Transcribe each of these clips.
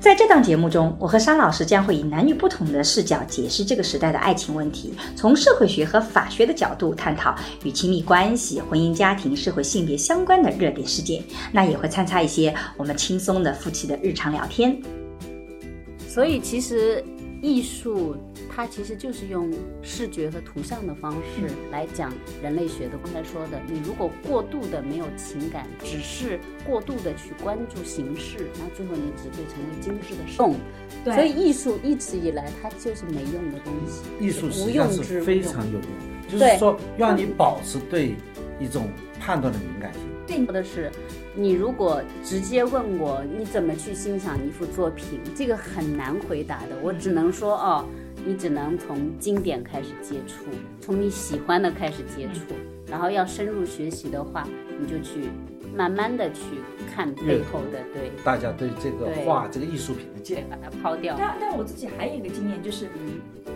在这档节目中，我和沙老师将会以男女不同的视角解释这个时代的爱情问题，从社会学和法学的角度探讨与亲密关系、婚姻家庭、社会性别相关的热点事件。那也会参差一些我们轻松的夫妻的日常聊天。所以其实艺术。它其实就是用视觉和图像的方式来讲人类学的。刚才说的，你如果过度的没有情感，只是过度的去关注形式，那最后你只会成为精致的动。对。所以艺术一直以来它就是没用的东西。艺术实际上是非常有用，就是说让你保持对一种判断的敏感性。对的是，你如果直接问我你怎么去欣赏一幅作品，这个很难回答的。我只能说哦。你只能从经典开始接触，从你喜欢的开始接触，然后要深入学习的话，你就去慢慢的去看背后的对大家对这个画这个艺术品的见，把它抛掉。但但我自己还有一个经验，就是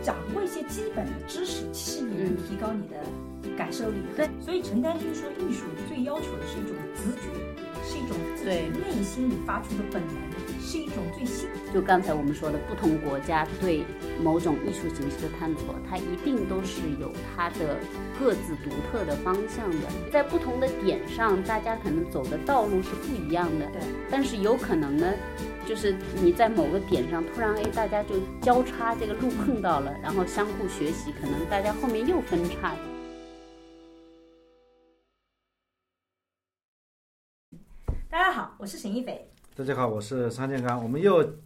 掌握一些基本的知识，其实也能提高你的感受力。对，所以陈丹青说，艺术最要求的是一种直觉，是一种自己内心里发出的本能。是一种最新。就刚才我们说的，不同国家对某种艺术形式的探索，它一定都是有它的各自独特的方向的。在不同的点上，大家可能走的道路是不一样的。对。但是有可能呢，就是你在某个点上突然哎，大家就交叉这个路碰到了，然后相互学习，可能大家后面又分叉。大家好，我是沈一斐。大家好，我是常建刚，我们又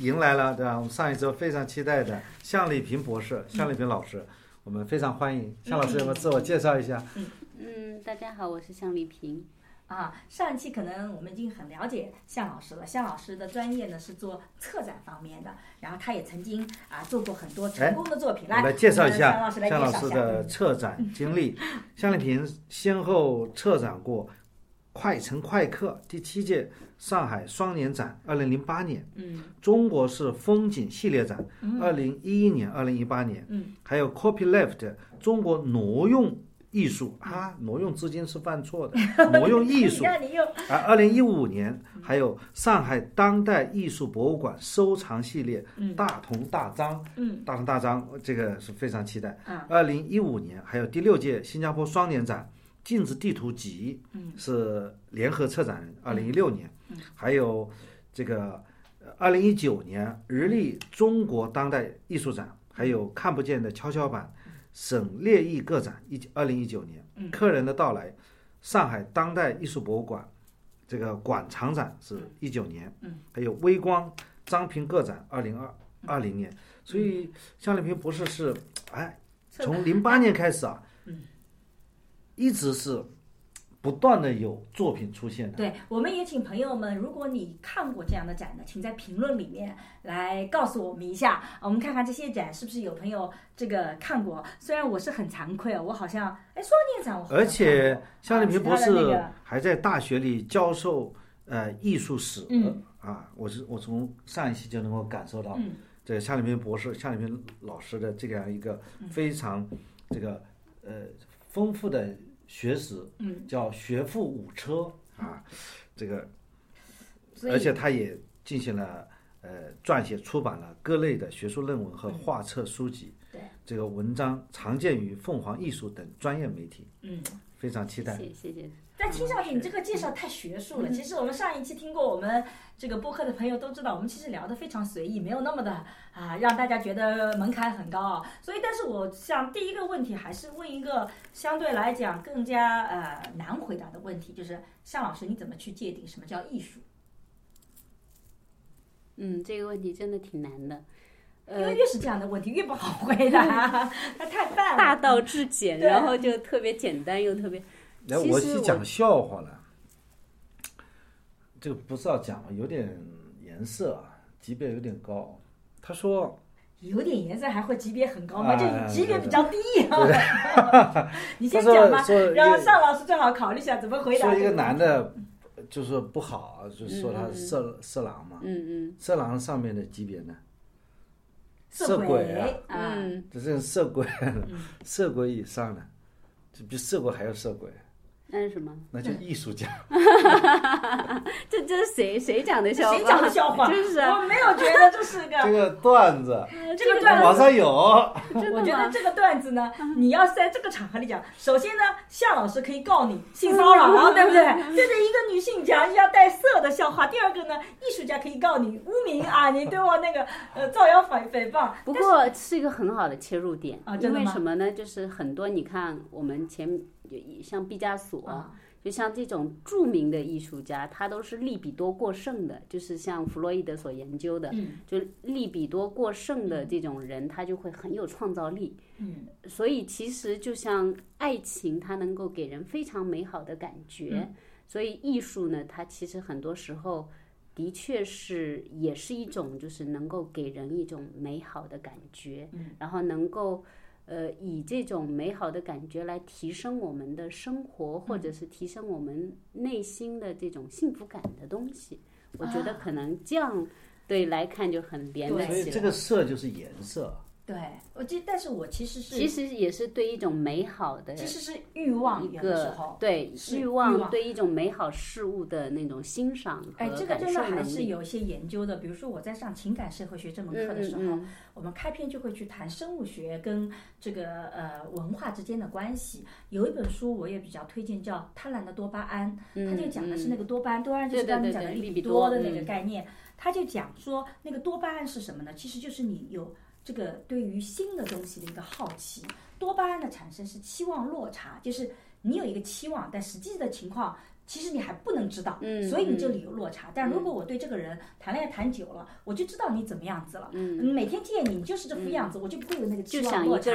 迎来了对吧？我们上一周非常期待的向丽萍博士、向丽萍老师，我们非常欢迎向老师，有没有自我介绍一下？嗯嗯，大家好，我是向丽萍。啊，上一期可能我们已经很了解向老师了。向老师的专业呢是做策展方面的，然后他也曾经啊做过很多成功的作品。来介绍一下向老师的策展经历。向丽萍先后策展过。快城快客第七届上海双年展，二零零八年，嗯，中国式风景系列展，二零一一年、二零一八年，嗯，还有 Copyleft 中国挪用艺术。啊，挪用资金是犯错的，挪用艺术啊，二零一五年还有上海当代艺术博物馆收藏系列，大同大张，嗯，大同大张这个是非常期待，二零一五年还有第六届新加坡双年展。镜子地图集嗯。是联合策展人，二零一六年，嗯。还有这个二零一九年日立中国当代艺术展，还有看不见的跷跷板省列艺个展，一二零一九年，客人的到来，上海当代艺术博物馆这个馆藏展是一九年，嗯。还有微光张平个展二零二二零年，所以向立平博士是哎，从零八年开始啊。一直是不断的有作品出现的。对，我们也请朋友们，如果你看过这样的展呢，请在评论里面来告诉我们一下，我们看看这些展是不是有朋友这个看过。虽然我是很惭愧啊，我好像哎双年展我。而且夏立平博士还在大学里教授呃艺术史啊，我是我从上一期就能够感受到，这个夏立平博士、夏立平老师的这样一个非常这个呃丰富的。学识，嗯，叫学富五车啊，这个，而且他也进行了呃撰写出版了各类的学术论文和画册书籍，对，这个文章常见于凤凰艺术等专业媒体，嗯，非常期待，谢谢。但听上去你这个介绍太学术了。其实我们上一期听过我们这个播客的朋友都知道，我们其实聊得非常随意，没有那么的啊让大家觉得门槛很高啊。所以，但是我想第一个问题还是问一个相对来讲更加呃难回答的问题，就是向老师你怎么去界定什么叫艺术？嗯，这个问题真的挺难的，因为越是这样的问题越不好回答，它太泛了，大道至简，然后就特别简单又特别。来，我去讲笑话了。这个不是要讲，有点颜色啊，级别有点高。他说，有点颜色还会级别很高吗？就级别比较低啊。你先讲吧，让邵老师最好考虑一下怎么回答。说一个男的，就是说不好，就是说他色色狼嘛。嗯嗯。色狼上面的级别呢？色鬼啊，嗯，这是色鬼，色鬼以上的，就比色鬼还要色鬼。那是什么？那叫艺术家。这这是谁谁讲的笑话？谁讲的笑话？就是我没有觉得这是个这个段子，这个段子网上有。我觉得这个段子呢，你要是在这个场合里讲，首先呢，夏老师可以告你性骚扰，对不对？对着一个女性讲要带色的笑话。第二个呢，艺术家可以告你污名啊，你对我那个呃造谣诽诽谤。不过是一个很好的切入点啊，因为什么呢？就是很多你看我们前。像毕加索，就像这种著名的艺术家，他都是利比多过剩的。就是像弗洛伊德所研究的，就利比多过剩的这种人，他就会很有创造力。嗯，所以其实就像爱情，它能够给人非常美好的感觉。所以艺术呢，它其实很多时候的确是也是一种，就是能够给人一种美好的感觉。嗯，然后能够。呃，以这种美好的感觉来提升我们的生活，或者是提升我们内心的这种幸福感的东西，我觉得可能这样对来看就很连得起来。所以这个色就是颜色。对，我记，但是我其实是，其实也是对一种美好的，其实是欲望一个对欲望对一种美好事物的那种欣赏哎，这个真的还是有一些研究的。比如说我在上情感社会学这门课的时候，我们开篇就会去谈生物学跟这个呃文化之间的关系。有一本书我也比较推荐，叫《贪婪的多巴胺》，它就讲的是那个多巴胺，多巴胺就是刚才讲的利比多的那个概念。他就讲说那个多巴胺是什么呢？其实就是你有。这个对于新的东西的一个好奇，多巴胺的产生是期望落差，就是你有一个期望，但实际的情况。其实你还不能知道，所以你这里有落差。但如果我对这个人谈恋爱谈久了，我就知道你怎么样子了。每天见你，你就是这副样子，我就不会有那个期望落差。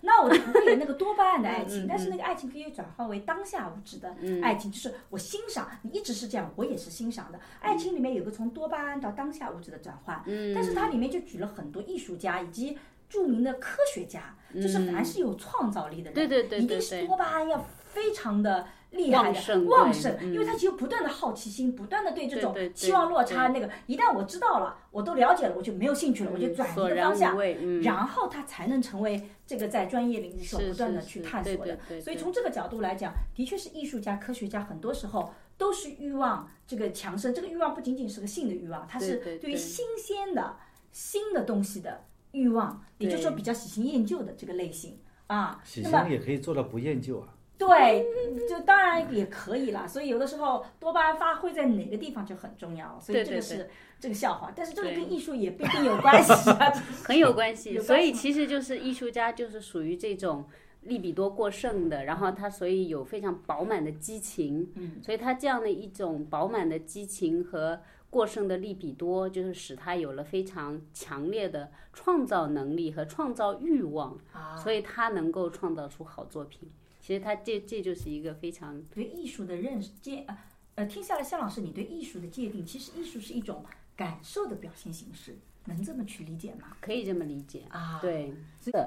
那我就不会有那个多巴胺的 爱情。但是那个爱情可以转化为当下物质的爱情，就是我欣赏你一直是这样，我也是欣赏的。爱情里面有个从多巴胺到当下物质的转换。但是它里面就举了很多艺术家以及著名的科学家，就是凡是有创造力的人，一定是多巴胺要非常的。厉害的旺盛，因为他其实不断的好奇心，不断的对这种期望落差那个，一旦我知道了，我都了解了，我就没有兴趣了，我就转移个方向，然后他才能成为这个在专业领域所不断的去探索的。所以从这个角度来讲，的确是艺术家、科学家很多时候都是欲望这个强盛，这个欲望不仅仅是个性的欲望，它是对于新鲜的新的东西的欲望，也就是说比较喜新厌旧的这个类型啊。喜新也可以做到不厌旧啊。对，就当然也可以啦。所以有的时候多巴胺发挥在哪个地方就很重要。所以这个是这个笑话，但是这个跟艺术也不一定有关系啊。很有关系。所以其实就是艺术家就是属于这种利比多过剩的，然后他所以有非常饱满的激情。嗯。所以他这样的一种饱满的激情和过剩的利比多，就是使他有了非常强烈的创造能力和创造欲望。啊。所以他能够创造出好作品。其实他这这就是一个非常对艺术的认识界啊呃，听下来，夏老师，你对艺术的界定，其实艺术是一种感受的表现形式，能这么去理解吗？可以这么理解啊，对，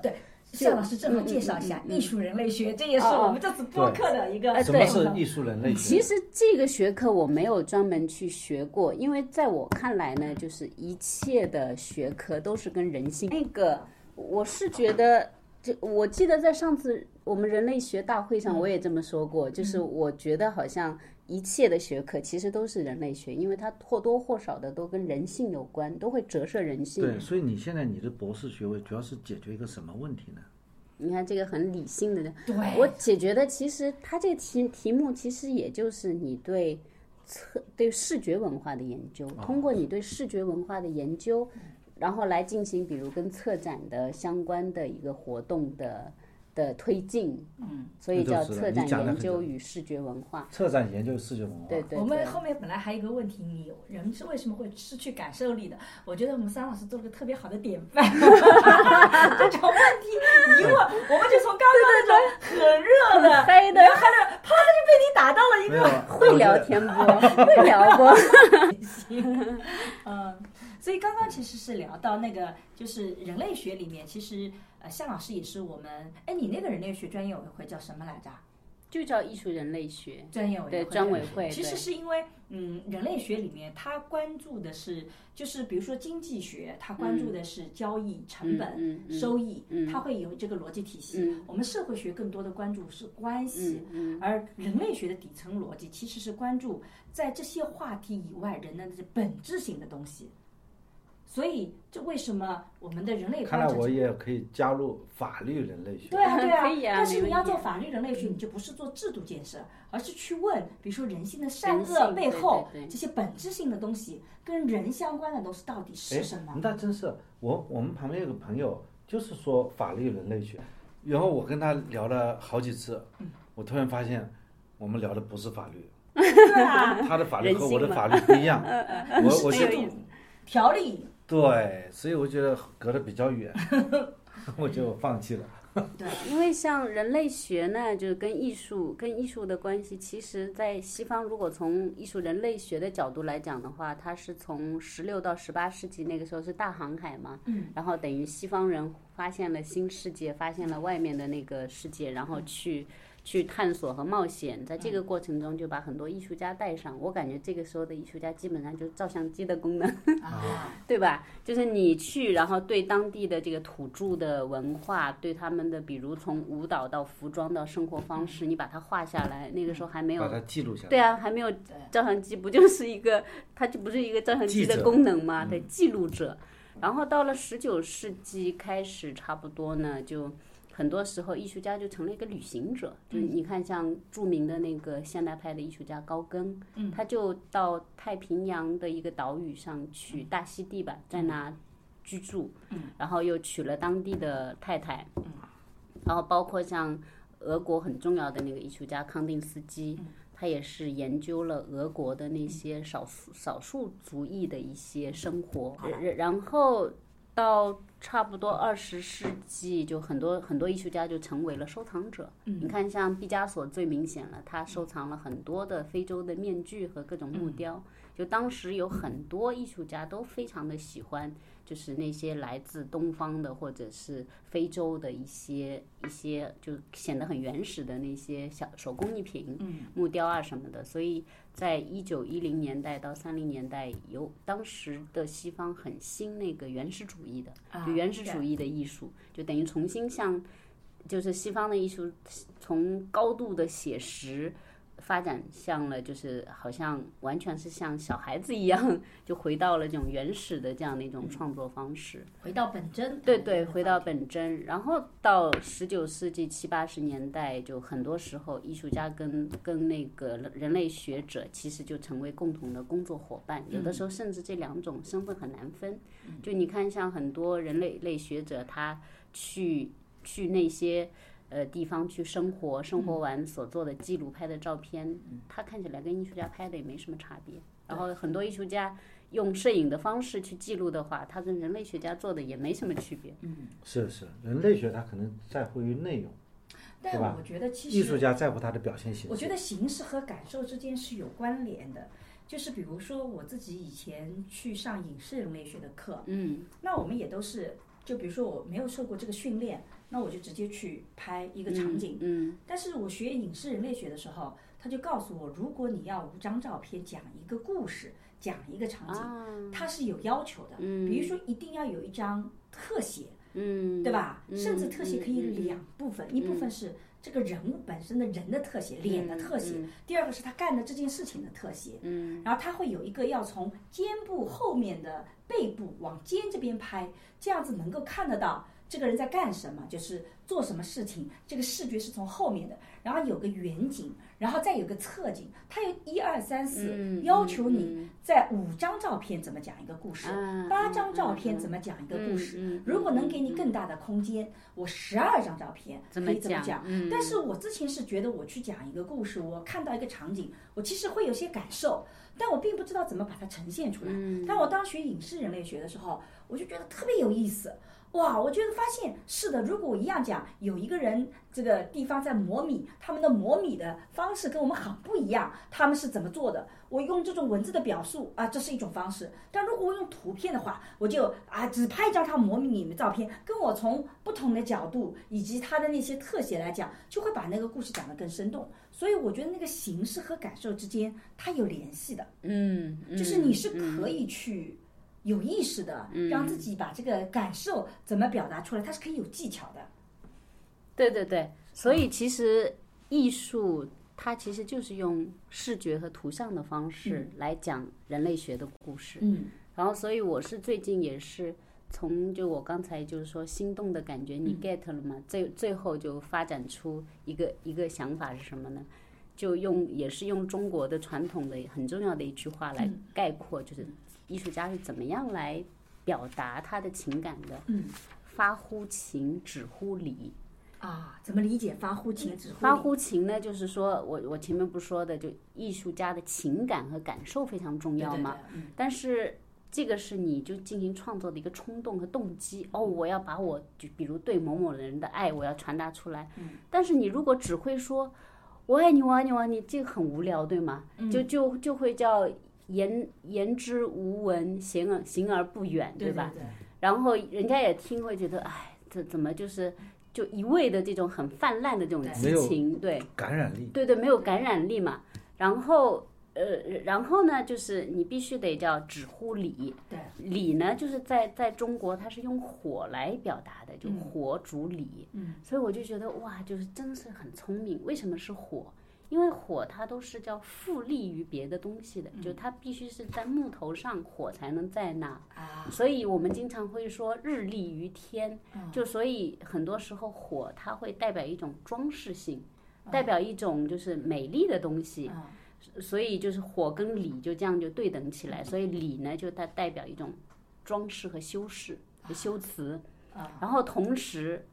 对，夏老师正好介绍一下艺术人类学，这也是我们这次播客的一个什么是艺术人类学？其实这个学科我没有专门去学过，因为在我看来呢，就是一切的学科都是跟人性那个，我是觉得。就我记得在上次我们人类学大会上，我也这么说过，就是我觉得好像一切的学科其实都是人类学，因为它或多或少的都跟人性有关，都会折射人性。对，所以你现在你的博士学位主要是解决一个什么问题呢？你看这个很理性的，对我解决的其实它这个题题目其实也就是你对测对视觉文化的研究，通过你对视觉文化的研究。然后来进行，比如跟策展的相关的一个活动的的推进，嗯，所以叫策展研究与视觉文化。策展研究视觉文化。对对。我们后面本来还有一个问题，你人是为什么会失去感受力的？我觉得我们桑老师做了个特别好的典范。这种问题一问，我们就从刚刚那种很热的、黑的、还的，啪就被你打到了一个会聊天不？会聊不？嗯。所以刚刚其实是聊到那个，就是人类学里面，其实呃，向老师也是我们，哎，你那个人类学专业委员会叫什么来着？就叫艺术人类学专业委对专委会。其实是因为，嗯，人类学里面它关注的是，就是比如说经济学，它关注的是交易成本、收益，它会有这个逻辑体系。我们社会学更多的关注是关系，而人类学的底层逻辑其实是关注在这些话题以外人的本质性的东西。所以，这为什么我们的人类？看来我也可以加入法律人类学。对啊，对啊。可以啊。但是你要做法律人类学，你就不是做制度建设，而是去问，比如说人性的善恶背后这些本质性的东西，跟人相关的东西到底是什么？那真是我，我们旁边有个朋友，就是说法律人类学，然后我跟他聊了好几次，我突然发现，我们聊的不是法律。他的法律和我的法律不一样。我我是条例。对，所以我觉得隔得比较远，我就放弃了。对，因为像人类学呢，就是跟艺术、跟艺术的关系，其实，在西方，如果从艺术人类学的角度来讲的话，它是从十六到十八世纪那个时候是大航海嘛，嗯，然后等于西方人发现了新世界，发现了外面的那个世界，然后去。去探索和冒险，在这个过程中就把很多艺术家带上。我感觉这个时候的艺术家基本上就是照相机的功能，对吧？就是你去，然后对当地的这个土著的文化，对他们的，比如从舞蹈到服装到生活方式，你把它画下来。那个时候还没有把它记录下来。对啊，还没有照相机，不就是一个，它就不是一个照相机的功能吗？对，记录者。然后到了十九世纪开始，差不多呢就。很多时候，艺术家就成了一个旅行者。就是你看，像著名的那个现代派的艺术家高更，他就到太平洋的一个岛屿上去，大溪地吧，在那居住，然后又娶了当地的太太。然后包括像俄国很重要的那个艺术家康定斯基，他也是研究了俄国的那些少数少数族裔的一些生活，然后。到差不多二十世纪，就很多很多艺术家就成为了收藏者。你看，像毕加索最明显了，他收藏了很多的非洲的面具和各种木雕。就当时有很多艺术家都非常的喜欢。就是那些来自东方的或者是非洲的一些一些，就显得很原始的那些小手工艺品、木雕啊什么的。所以在一九一零年代到三零年代，有当时的西方很兴那个原始主义的，就原始主义的艺术，就等于重新向，就是西方的艺术从高度的写实。发展向了，就是好像完全是像小孩子一样，就回到了这种原始的这样的一种创作方式，回到本真。对对，回到本真。然后到十九世纪七八十年代，就很多时候艺术家跟跟那个人类学者其实就成为共同的工作伙伴，有的时候甚至这两种身份很难分。就你看，像很多人类类学者，他去去那些。呃，地方去生活，生活完所做的记录、拍的照片，他看起来跟艺术家拍的也没什么差别。然后很多艺术家用摄影的方式去记录的话，他跟人类学家做的也没什么区别。嗯，是是，人类学他可能在乎于内容，但我觉得其实艺术家在乎他的表现形式。我觉得形式和感受之间是有关联的。就是比如说我自己以前去上影视人类学的课，嗯，那我们也都是，就比如说我没有受过这个训练。那我就直接去拍一个场景，嗯，但是我学影视人类学的时候，他就告诉我，如果你要五张照片讲一个故事，讲一个场景，它是有要求的，嗯，比如说一定要有一张特写，嗯，对吧？甚至特写可以两部分，一部分是这个人物本身的人的特写，脸的特写，第二个是他干的这件事情的特写，嗯，然后他会有一个要从肩部后面的背部往肩这边拍，这样子能够看得到。这个人在干什么？就是做什么事情？这个视觉是从后面的，然后有个远景，然后再有个侧景，它有一二三四，要求你在五张照片怎么讲一个故事，八张照片怎么讲一个故事。如果能给你更大的空间，我十二张照片可以怎么讲？但是我之前是觉得我去讲一个故事，我看到一个场景，我其实会有些感受。但我并不知道怎么把它呈现出来。但我当学影视人类学的时候，我就觉得特别有意思。哇，我觉得发现是的。如果我一样讲，有一个人这个地方在磨米，他们的磨米的方式跟我们很不一样，他们是怎么做的？我用这种文字的表述啊，这是一种方式。但如果我用图片的话，我就啊只拍一张他磨米的照片，跟我从不同的角度以及他的那些特写来讲，就会把那个故事讲得更生动。所以我觉得那个形式和感受之间它有联系的，嗯，就是你是可以去。有意识的让自己把这个感受怎么表达出来，它是可以有技巧的。对对对，所以其实艺术它其实就是用视觉和图像的方式来讲人类学的故事。嗯，然后所以我是最近也是从就我刚才就是说心动的感觉，你 get 了吗？最最后就发展出一个一个想法是什么呢？就用也是用中国的传统的很重要的一句话来概括，就是。艺术家是怎么样来表达他的情感的？嗯，发乎情，止乎礼。啊，怎么理解发乎情，止乎？发乎情呢，就是说我我前面不说的，就艺术家的情感和感受非常重要嘛。嗯。但是这个是你就进行创作的一个冲动和动机。哦，我要把我就比如对某某人的爱，我要传达出来。嗯。但是你如果只会说“我爱你，我爱你，我爱你”，这个很无聊，对吗？嗯。就就就会叫。言言之无文，行而行而不远，对吧？然后人家也听会觉得，哎，这怎么就是就一味的这种很泛滥的这种激情，对，感染力，对对，没有感染力嘛。然后呃，然后呢，就是你必须得叫止乎礼，对，礼呢，就是在在中国它是用火来表达的，就火主礼，嗯，所以我就觉得哇，就是真的是很聪明。为什么是火？因为火它都是叫附利于别的东西的，就它必须是在木头上，火才能在那。所以我们经常会说日立于天，就所以很多时候火它会代表一种装饰性，代表一种就是美丽的东西。所以就是火跟礼就这样就对等起来，所以礼呢就它代表一种装饰和修饰和修辞。然后同时。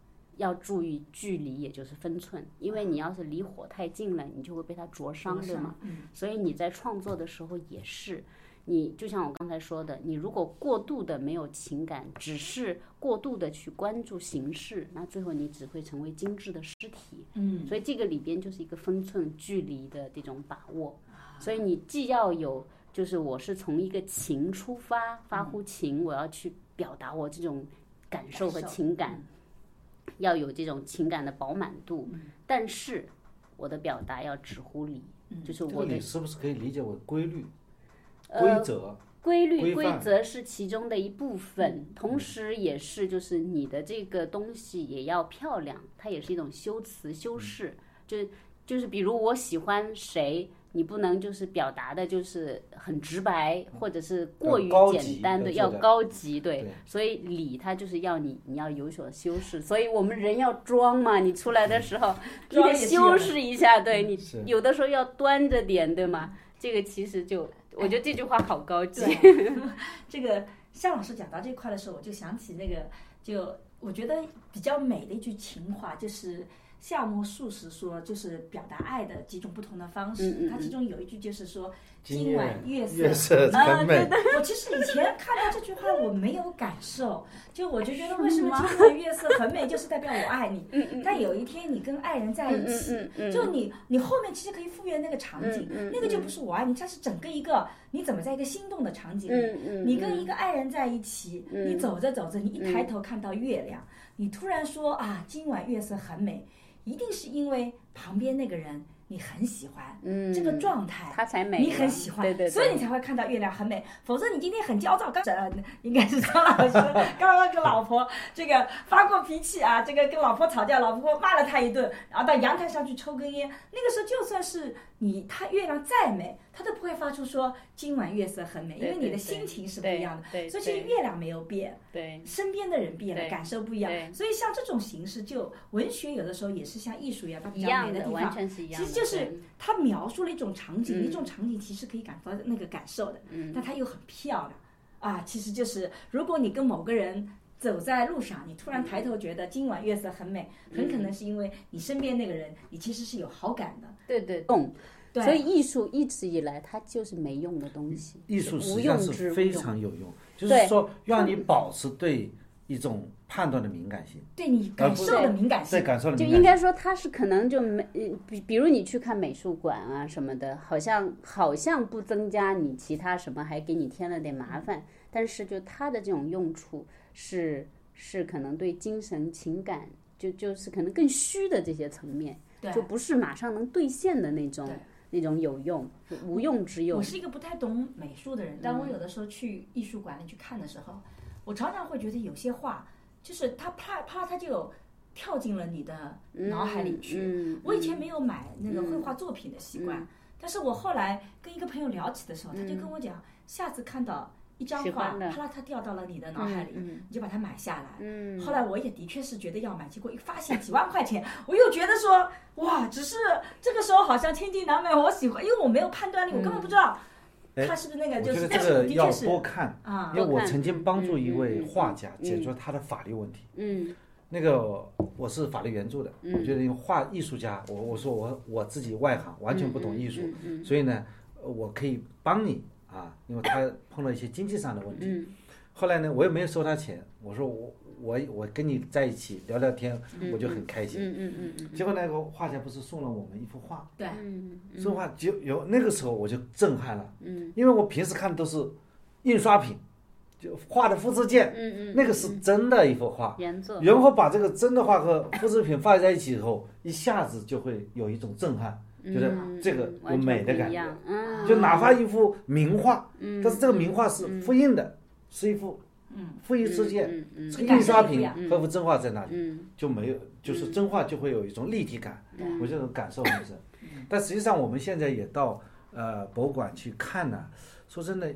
要注意距离，也就是分寸，因为你要是离火太近了，你就会被它灼伤，对吗？所以你在创作的时候也是，你就像我刚才说的，你如果过度的没有情感，只是过度的去关注形式，那最后你只会成为精致的尸体。嗯，所以这个里边就是一个分寸、距离的这种把握。所以你既要有，就是我是从一个情出发，发乎情，我要去表达我这种感受和情感。要有这种情感的饱满度，但是我的表达要直乎理，就是我的。是不是可以理解为规律、规则？规律规则是其中的一部分，同时也是就是你的这个东西也要漂亮，它也是一种修辞修饰，就是就是比如我喜欢谁。你不能就是表达的，就是很直白，或者是过于简单的，要高级，对。所以礼它就是要你，你要有所修饰。所以我们人要装嘛，你出来的时候你得修饰一下，对你有的时候要端着点，对吗？这个其实就，我觉得这句话好高级。这个夏老师讲到这块的时候，我就想起那个，就我觉得比较美的一句情话，就是。夏目漱石说，就是表达爱的几种不同的方式。他其中有一句就是说：“今晚月色很美。”我其实以前看到这句话，我没有感受，就我就觉得为什么今晚月色很美，就是代表我爱你。但有一天你跟爱人在一起，就你你后面其实可以复原那个场景，那个就不是我爱你，它是整个一个你怎么在一个心动的场景里，你跟一个爱人在一起，你走着走着，你一抬头看到月亮，你突然说啊，今晚月色很美。一定是因为旁边那个人你很喜欢，嗯，这个状态他才美，你很喜欢，对对，所以你才会看到月亮很美。否则你今天很焦躁，刚呃 应该是张老师 刚刚跟老婆这个发过脾气啊，这个跟老婆吵架，老婆骂了他一顿，然后到阳台上去抽根烟。那个时候就算是你，他月亮再美。他都不会发出说今晚月色很美，因为你的心情是不一样的。所以其实月亮没有变，对，身边的人变了，感受不一样。所以像这种形式，就文学有的时候也是像艺术一样，它比较美的地方，其实就是它描述了一种场景，一种场景其实可以感到那个感受的，但它又很漂亮啊。其实就是如果你跟某个人走在路上，你突然抬头觉得今晚月色很美，很可能是因为你身边那个人，你其实是有好感的。对对，动。所以艺术一直以来它就是没用的东西，艺术实际上是非常有用，就是说让你保持对一种判断的敏感性，对你感受的敏感性，对感受的就应该说它是可能就没，比比如你去看美术馆啊什么的，好像好像不增加你其他什么，还给你添了点麻烦，但是就它的这种用处是是可能对精神情感就就是可能更虚的这些层面，就不是马上能兑现的那种。那种有用无用之用。我是一个不太懂美术的人，但我有的时候去艺术馆里去看的时候，我常常会觉得有些画，就是它啪啪它就跳进了你的脑海里去。我以前没有买那个绘画作品的习惯，但是我后来跟一个朋友聊起的时候，他就跟我讲，下次看到。一张画，啪啦，它掉到了你的脑海里，你就把它买下来。后来我也的确是觉得要买，结果一发现几万块钱，我又觉得说，哇，只是这个时候好像千金难买我喜欢，因为我没有判断力，我根本不知道他是不是那个。就是，这个要多看，因为我曾经帮助一位画家解决他的法律问题。嗯，那个我是法律援助的，我觉得因为画艺术家，我我说我我自己外行，完全不懂艺术，所以呢，我可以帮你。啊，因为他碰到一些经济上的问题，后来呢，我也没有收他钱，我说我我我跟你在一起聊聊天，我就很开心。嗯嗯嗯嗯。结果那个画家不是送了我们一幅画？对。送画就有那个时候我就震撼了。嗯。因为我平时看的都是印刷品，就画的复制件。嗯嗯。那个是真的一幅画。原作。然后把这个真的画和复制品放在一起以后，一下子就会有一种震撼。觉得这个有美的感觉，就哪怕一幅名画，但是这个名画是复印的，是一幅复印世界，这个印刷品和幅真画在那里就没有，就是真画就会有一种立体感，我这种感受很深。但实际上我们现在也到呃博物馆去看呢，说真的，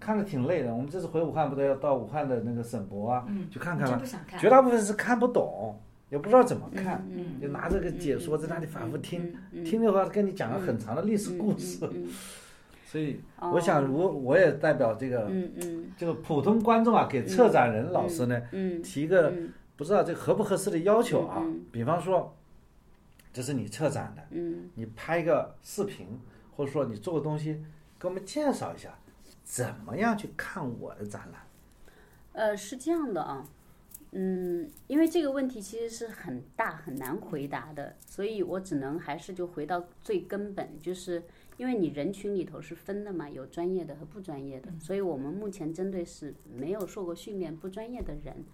看的挺累的。我们这次回武汉不都要到武汉的那个省博啊，去看看吗？绝大部分是看不懂。也不知道怎么看，就拿这个解说在那里反复听，听的话跟你讲了很长的历史故事，所以我想，如我也代表这个，这个普通观众啊，给策展人老师呢提一个不知道这合不合适的要求啊，比方说，这是你策展的，你拍一个视频，或者说你做个东西，给我们介绍一下，怎么样去看我的展览？呃，是这样的啊。嗯，因为这个问题其实是很大很难回答的，所以我只能还是就回到最根本，就是因为你人群里头是分的嘛，有专业的和不专业的，所以我们目前针对是没有受过训练不专业的人，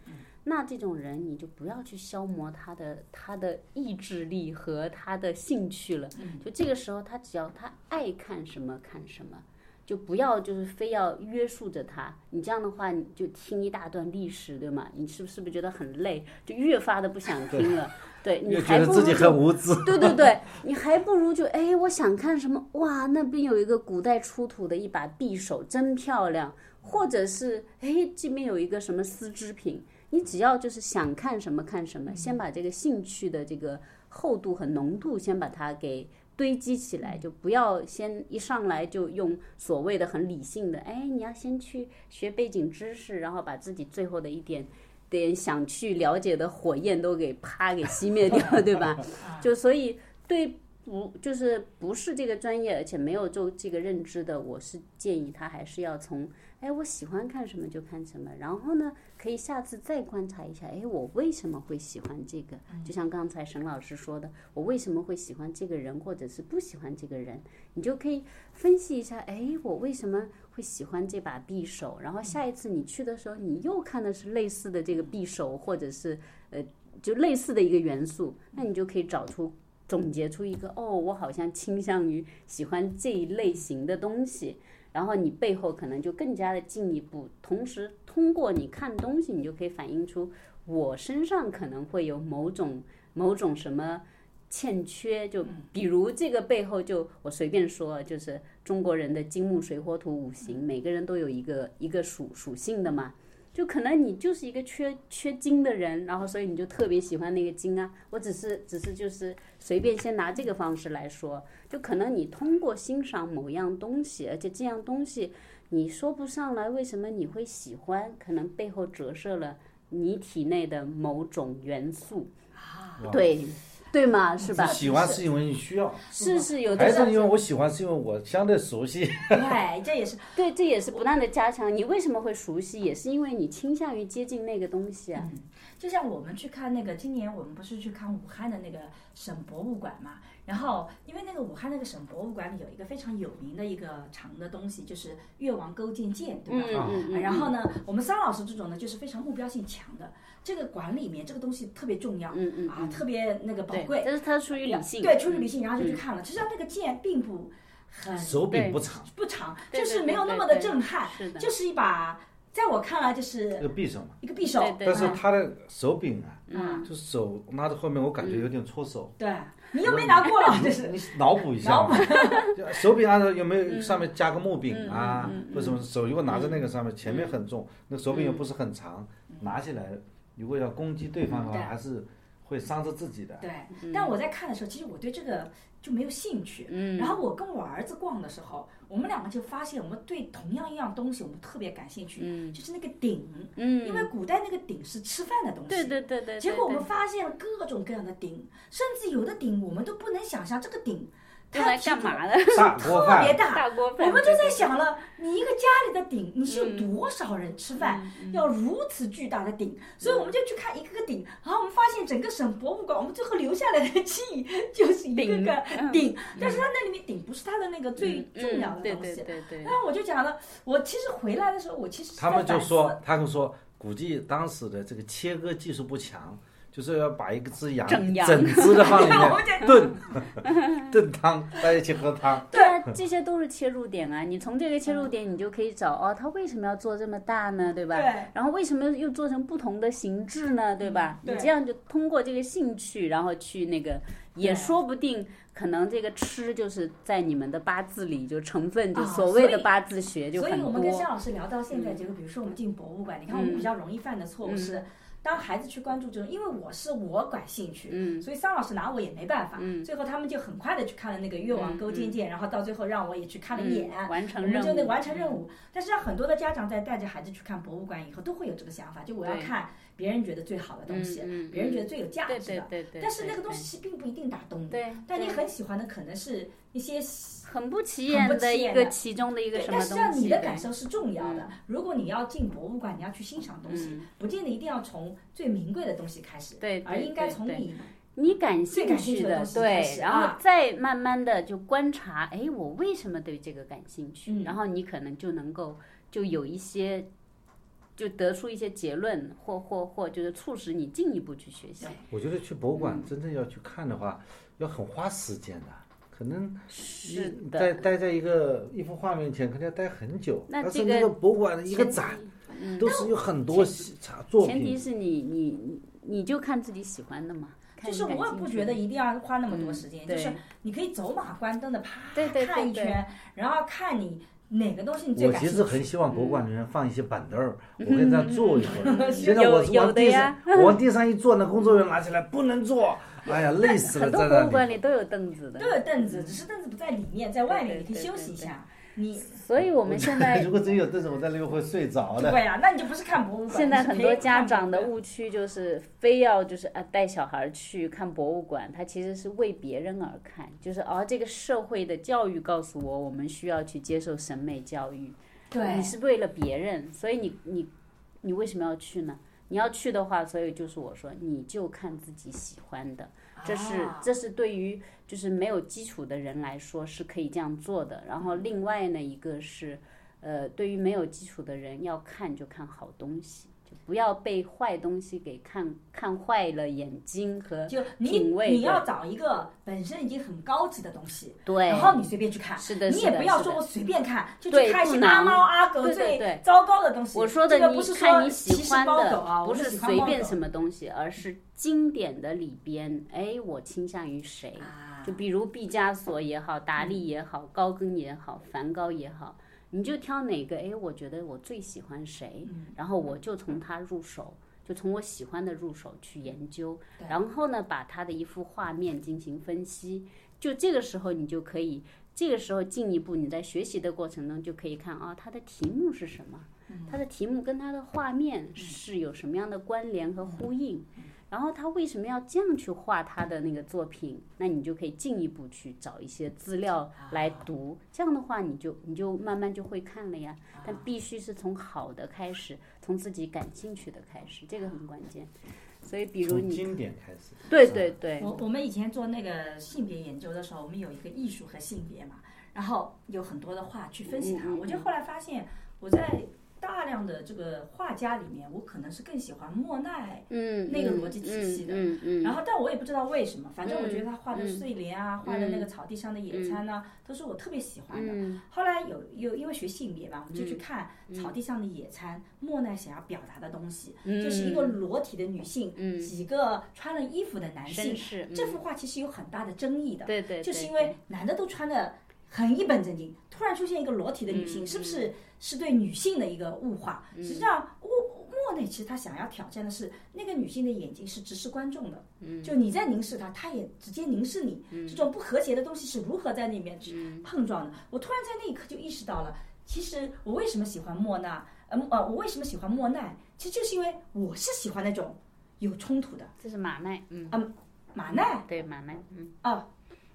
那这种人你就不要去消磨他的他的意志力和他的兴趣了，就这个时候他只要他爱看什么看什么。就不要就是非要约束着他，你这样的话你就听一大段历史，对吗？你是不是不觉得很累？就越发的不想 听了。对，你还不如自己很无知。对对对，你还不如就哎，我想看什么？哇，那边有一个古代出土的一把匕首，真漂亮。或者是哎，这边有一个什么丝织品，你只要就是想看什么看什么，先把这个兴趣的这个厚度和浓度先把它给。堆积起来，就不要先一上来就用所谓的很理性的，哎，你要先去学背景知识，然后把自己最后的一点点想去了解的火焰都给啪给熄灭掉，对吧？就所以对不就是不是这个专业，而且没有做这个认知的，我是建议他还是要从。哎，我喜欢看什么就看什么，然后呢，可以下次再观察一下。哎，我为什么会喜欢这个？就像刚才沈老师说的，我为什么会喜欢这个人，或者是不喜欢这个人？你就可以分析一下。哎，我为什么会喜欢这把匕首？然后下一次你去的时候，你又看的是类似的这个匕首，或者是呃，就类似的一个元素，那你就可以找出总结出一个哦，我好像倾向于喜欢这一类型的东西。然后你背后可能就更加的进一步，同时通过你看东西，你就可以反映出我身上可能会有某种某种什么欠缺，就比如这个背后就我随便说，就是中国人的金木水火土五行，每个人都有一个一个属属性的嘛。就可能你就是一个缺缺金的人，然后所以你就特别喜欢那个金啊。我只是只是就是随便先拿这个方式来说，就可能你通过欣赏某样东西，而且这样东西你说不上来为什么你会喜欢，可能背后折射了你体内的某种元素。对，对吗？是吧？喜欢是因为你需要，是是有的。还是因为我喜欢，是因为我相对熟悉。对，这也是对，这也是不断的加强。你为什么会熟悉？也是因为你倾向于接近那个东西啊。就像我们去看那个，今年我们不是去看武汉的那个省博物馆嘛？然后，因为那个武汉那个省博物馆里有一个非常有名的一个长的东西，就是越王勾践剑，对吧？嗯嗯然后呢，我们桑老师这种呢，就是非常目标性强的。这个馆里面这个东西特别重要，嗯嗯啊，特别那个宝贵。但是它出于理性。对，出于理性，然后就去看了。实际上那个剑并不很手柄不长，不长，就是没有那么的震撼，就是一把。在我看来，就是一个匕首嘛，一个匕首。但是他的手柄啊，嗯，就手拿着后面，我感觉有点搓手。对，你又没拿过了，这是。你脑补一下嘛，手柄按照有没有上面加个木柄啊？或者什么手如果拿在那个上面，前面很重，那手柄又不是很长，拿起来如果要攻击对方的话，还是会伤着自己的。对，但我在看的时候，其实我对这个。就没有兴趣。嗯，然后我跟我儿子逛的时候，我们两个就发现，我们对同样一样东西，我们特别感兴趣。嗯，就是那个鼎。嗯，因为古代那个鼎是吃饭的东西。对对对对。结果我们发现了各种各样的鼎，甚至有的鼎我们都不能想象这个鼎。它干嘛的？特别大锅饭，我们就在想了，你一个家里的鼎，你是有多少人吃饭，要如此巨大的鼎？所以我们就去看一个个鼎，然后我们发现整个省博物馆，我们最后留下来的记忆就是一个个鼎，但是它那里面鼎不是它的那个最重要的东西。对对对然后我就讲了，我其实回来的时候，我其实他们就说，他们说，估计当时的这个切割技术不强。就是要把一个只羊整只的放里面 炖 炖汤，大家一起喝汤。对啊，这些都是切入点啊！你从这个切入点，你就可以找哦，他为什么要做这么大呢？对吧？对。然后为什么又做成不同的形制呢？对吧？你这样就通过这个兴趣，然后去那个，也说不定可能这个吃就是在你们的八字里就成分，就所谓的八字学就很多。所以我们跟肖老师聊到现在，这个比如说我们进博物馆，你看我们比较容易犯的错误是。当孩子去关注这种，因为我是我感兴趣，所以桑老师拿我也没办法。最后他们就很快的去看了那个越王勾践剑，然后到最后让我也去看了一眼，我们就那完成任务。但是让很多的家长在带着孩子去看博物馆以后，都会有这个想法，就我要看别人觉得最好的东西，别人觉得最有价值的。但是那个东西并不一定打动你。对但你很喜欢的可能是一些。很不起眼的一个其中的一个什么东西，但是你的感受是重要的。如果你要进博物馆，你要去欣赏东西，不见得一定要从最名贵的东西开始，对，而应该从你你感兴趣的对，然后再慢慢的就观察，哎，我为什么对这个感兴趣？然后你可能就能够就有一些，就得出一些结论，或或或就是促使你进一步去学习。我觉得去博物馆真正要去看的话，要很花时间的。可能是待待在一个一幅画面前，肯定要待很久。那这个博物馆的一个展，都是有很多作品。前提是你你你就看自己喜欢的嘛。就是我也不觉得一定要花那么多时间，就是你可以走马观灯的啪看一圈，然后看你哪个东西你最感兴趣。我其实很希望博物馆里面放一些板凳儿，我可以这样坐一会儿。现在我往地上 我往地上一坐，那工作人员拿起来不能坐。哎呀，累死了！很多博物馆里都有凳子的，都有凳子，只是凳子不在里面，在外面，你可以休息一下。你，所以我们现在 如果真有凳子，我在那边会睡着的。对呀，那你就不是看博物馆。现在很多家长的误区就是非要就是啊带小孩去看博物馆，他其实是为别人而看，就是而这个社会的教育告诉我，我们需要去接受审美教育。对，你是为了别人，所以你你你为什么要去呢？你要去的话，所以就是我说，你就看自己喜欢的，这是这是对于就是没有基础的人来说是可以这样做的。然后另外呢，一个是，呃，对于没有基础的人，要看就看好东西。就不要被坏东西给看看坏了眼睛和品味。你要找一个本身已经很高级的东西，对，然后你随便去看。是的，你也不要说我随便看，就去看一些阿猫阿狗最糟糕的东西。我说的你看你喜欢的，不是随便什么东西，而是经典的里边，哎，我倾向于谁？就比如毕加索也好，达利也好，高更也好，梵高也好。你就挑哪个？哎，我觉得我最喜欢谁，然后我就从他入手，就从我喜欢的入手去研究，然后呢，把他的一幅画面进行分析。就这个时候，你就可以，这个时候进一步，你在学习的过程中就可以看啊，他的题目是什么？他的题目跟他的画面是有什么样的关联和呼应？然后他为什么要这样去画他的那个作品？那你就可以进一步去找一些资料来读，这样的话你就你就慢慢就会看了呀。但必须是从好的开始，从自己感兴趣的开始，这个很关键。所以比如你经典开始，对对对。我我们以前做那个性别研究的时候，我们有一个艺术和性别嘛，然后有很多的话去分析它。我就后来发现我在。大量的这个画家里面，我可能是更喜欢莫奈那个逻辑体系的。然后，但我也不知道为什么，反正我觉得他画的睡莲啊，画的那个草地上的野餐呢，都是我特别喜欢的。后来有有因为学性别嘛，我们就去看草地上的野餐，莫奈想要表达的东西，就是一个裸体的女性，几个穿了衣服的男性。这幅画其实有很大的争议的，对对，就是因为男的都穿的很一本正经，突然出现一个裸体的女性，是不是？是对女性的一个物化。实际上，莫莫内其实他想要挑战的是，那个女性的眼睛是直视观众的，就你在凝视她，她也直接凝视你。这种不和谐的东西是如何在那边碰撞的？我突然在那一刻就意识到了，其实我为什么喜欢莫娜？呃呃，我为什么喜欢莫奈？其实就是因为我是喜欢那种有冲突的。这是马奈，嗯，马奈，对马奈，嗯，哦。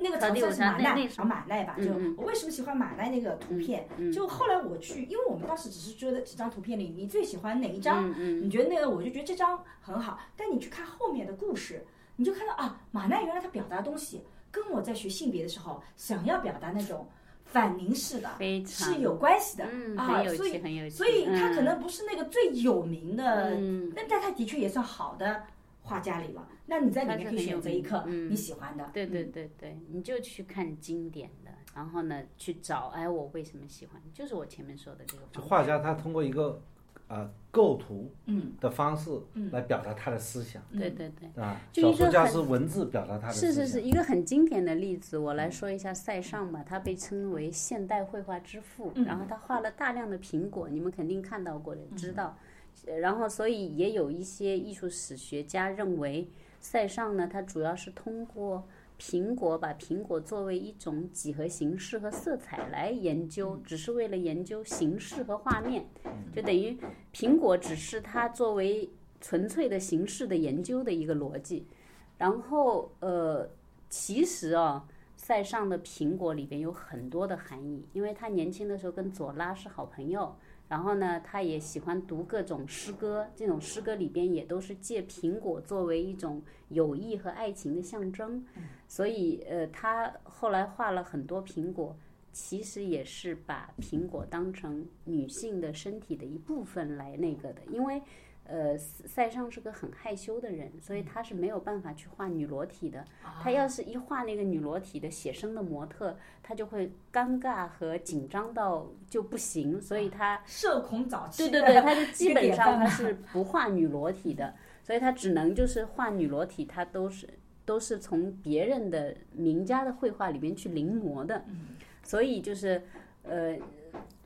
那个长色是马奈，啊马奈吧，就我为什么喜欢马奈那个图片？就后来我去，因为我们当时只是觉得几张图片里，你最喜欢哪一张？你觉得那个，我就觉得这张很好。但你去看后面的故事，你就看到啊，马奈原来他表达的东西，跟我在学性别的时候想要表达那种反凝视的，是有关系的啊。所以，所以他可能不是那个最有名的，但但他的确也算好的。画家里了，那你在里面可以选择一课你喜欢的。对对对对，你就去看经典的，然后呢去找，哎，我为什么喜欢？就是我前面说的这个。就画家他通过一个啊构图的方式来表达他的思想。对对对。啊，小说家是文字表达他的思想。是是是一个很经典的例子，我来说一下塞尚吧，他被称为现代绘画之父，然后他画了大量的苹果，你们肯定看到过的，知道。然后，所以也有一些艺术史学家认为，塞尚呢，他主要是通过苹果，把苹果作为一种几何形式和色彩来研究，只是为了研究形式和画面，就等于苹果只是他作为纯粹的形式的研究的一个逻辑。然后，呃，其实啊，塞尚的苹果里边有很多的含义，因为他年轻的时候跟左拉是好朋友。然后呢，他也喜欢读各种诗歌，这种诗歌里边也都是借苹果作为一种友谊和爱情的象征，所以呃，他后来画了很多苹果，其实也是把苹果当成女性的身体的一部分来那个的，因为。呃，塞尚是个很害羞的人，所以他是没有办法去画女裸体的。他要是一画那个女裸体的写生的模特，他就会尴尬和紧张到就不行，所以他社恐早期。对对对，他就基本上他是 不画女裸体的，所以他只能就是画女裸体，他都是都是从别人的名家的绘画里面去临摹的，所以就是呃。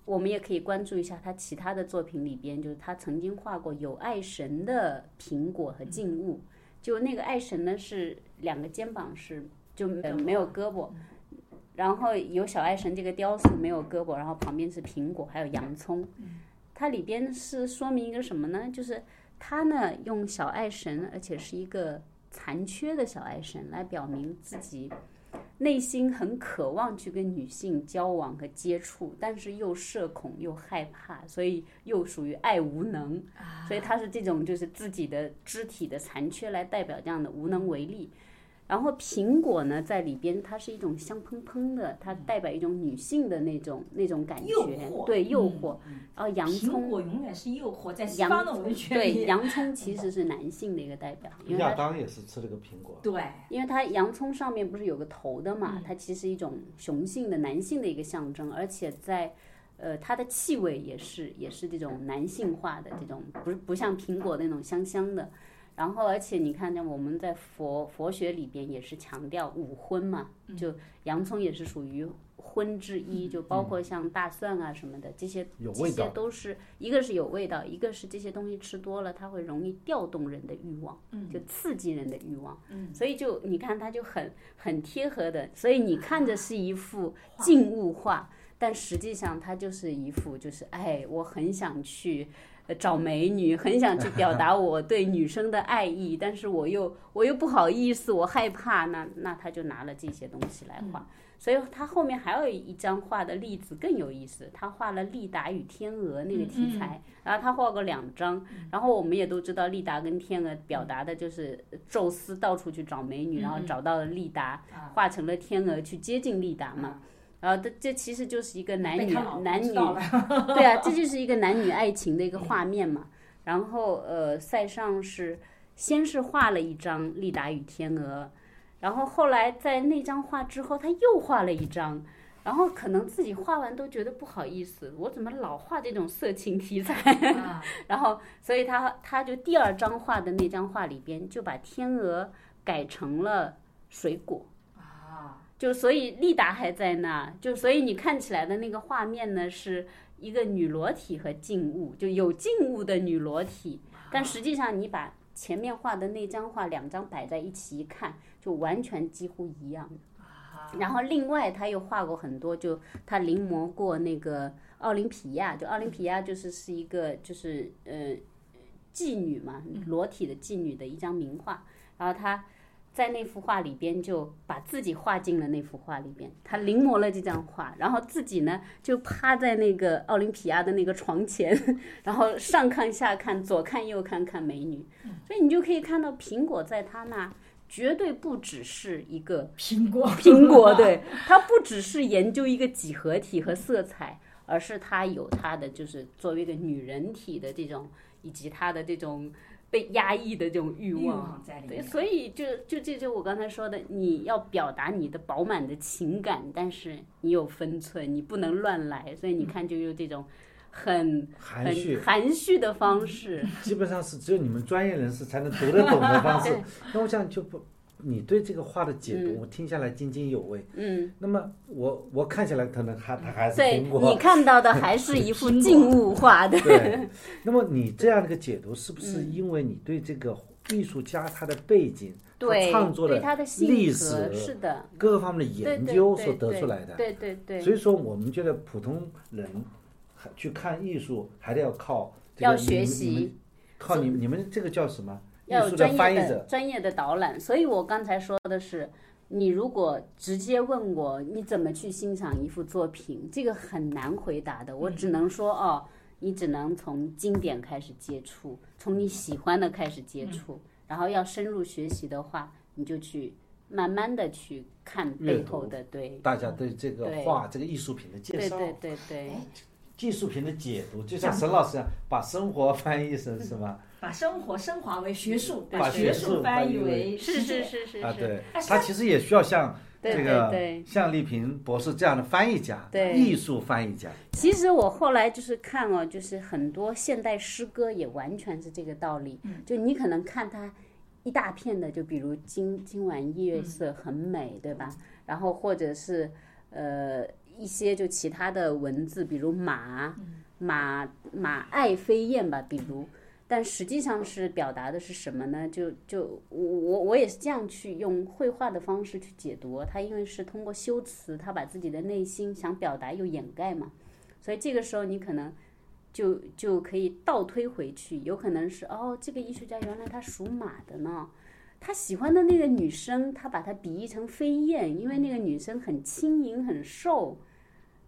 我们也可以关注一下他其他的作品里边，就是他曾经画过有爱神的苹果和静物，就那个爱神呢是两个肩膀是就没有胳膊，然后有小爱神这个雕塑没有胳膊，然后旁边是苹果还有洋葱，它里边是说明一个什么呢？就是他呢用小爱神，而且是一个残缺的小爱神来表明自己。内心很渴望去跟女性交往和接触，但是又社恐又害怕，所以又属于爱无能，所以他是这种就是自己的肢体的残缺来代表这样的无能为力。然后苹果呢，在里边它是一种香喷喷的，它代表一种女性的那种那种感觉，对诱惑。然后洋葱，苹果永远是诱惑，在西方的文学对，洋葱 其实是男性的一个代表。亚当也是吃了个苹果。对，因为它洋葱上面不是有个头的嘛，它其实一种雄性的男性的一个象征，而且在呃它的气味也是也是这种男性化的这种，不是不像苹果那种香香的。然后，而且你看，见我们在佛佛学里边也是强调五荤嘛，就洋葱也是属于荤之一，就包括像大蒜啊什么的这些，这些都是一个是有味道，一个是这些东西吃多了，它会容易调动人的欲望，就刺激人的欲望。所以就你看，它就很很贴合的，所以你看着是一幅静物画。但实际上它就是一幅就是哎，我很想去。找美女，很想去表达我对女生的爱意，但是我又我又不好意思，我害怕，那那他就拿了这些东西来画，所以他后面还有一张画的例子更有意思，他画了利达与天鹅那个题材，然后他画过两张，然后我们也都知道利达跟天鹅表达的就是宙斯到处去找美女，然后找到了利达，画成了天鹅去接近利达嘛。然后这这其实就是一个男女男女，对啊，这就是一个男女爱情的一个画面嘛。然后呃，塞尚是先是画了一张《利达与天鹅》，然后后来在那张画之后他又画了一张，然后可能自己画完都觉得不好意思，我怎么老画这种色情题材？然后所以他他就第二张画的那张画里边就把天鹅改成了水果。就所以利达还在那，就所以你看起来的那个画面呢，是一个女裸体和静物，就有静物的女裸体，但实际上你把前面画的那张画两张摆在一起一看，就完全几乎一样。然后另外他又画过很多，就他临摹过那个奥林匹亚，就奥林匹亚就是是一个就是呃妓女嘛，裸体的妓女的一张名画，然后他。在那幅画里边，就把自己画进了那幅画里边。他临摹了这张画，然后自己呢就趴在那个奥林匹亚的那个床前，然后上看下看，左看右看，看美女。所以你就可以看到，苹果在他那绝对不只是一个 苹果，苹果 对，它不只是研究一个几何体和色彩，而是它有它的就是作为一个女人体的这种，以及它的这种。被压抑的这种欲望，对，所以就就这就我刚才说的，你要表达你的饱满的情感，但是你有分寸，你不能乱来，所以你看就用这种很含蓄含蓄的方式，基本上是只有你们专业人士才能读得懂的方式。那我想就不。你对这个话的解读，我听下来津津有味。嗯，那么我我看起来可能还它还是苹果。你看到的还是一幅静物画的。对。那么你这样的一个解读，是不是因为你对这个艺术家他的背景、对创作的历史是的各个方面的研究所得出来的？对对对。所以说，我们觉得普通人去看艺术，还得要靠要学习，靠你你们这个叫什么？要有专业的专业的导览，所以我刚才说的是，你如果直接问我你怎么去欣赏一幅作品，这个很难回答的。我只能说哦，你只能从经典开始接触，从你喜欢的开始接触，然后要深入学习的话，你就去慢慢的去看背后的对大家对这个画这个艺术品的介绍，对对对对，艺术品的解读，就像沈老师一样，把生活翻译成什么？把生活升华为学术，把学术翻译为是是是是啊，对，他其实也需要像这个像丽萍博士这样的翻译家，对艺术翻译家。其实我后来就是看了，就是很多现代诗歌也完全是这个道理。就你可能看它一大片的，就比如今今晚夜色很美，对吧？然后或者是呃一些就其他的文字，比如马马马爱飞燕吧，比如。但实际上是表达的是什么呢？就就我我我也是这样去用绘画的方式去解读他，因为是通过修辞，他把自己的内心想表达又掩盖嘛，所以这个时候你可能就就可以倒推回去，有可能是哦，这个艺术家原来他属马的呢，他喜欢的那个女生，他把她比喻成飞燕，因为那个女生很轻盈很瘦，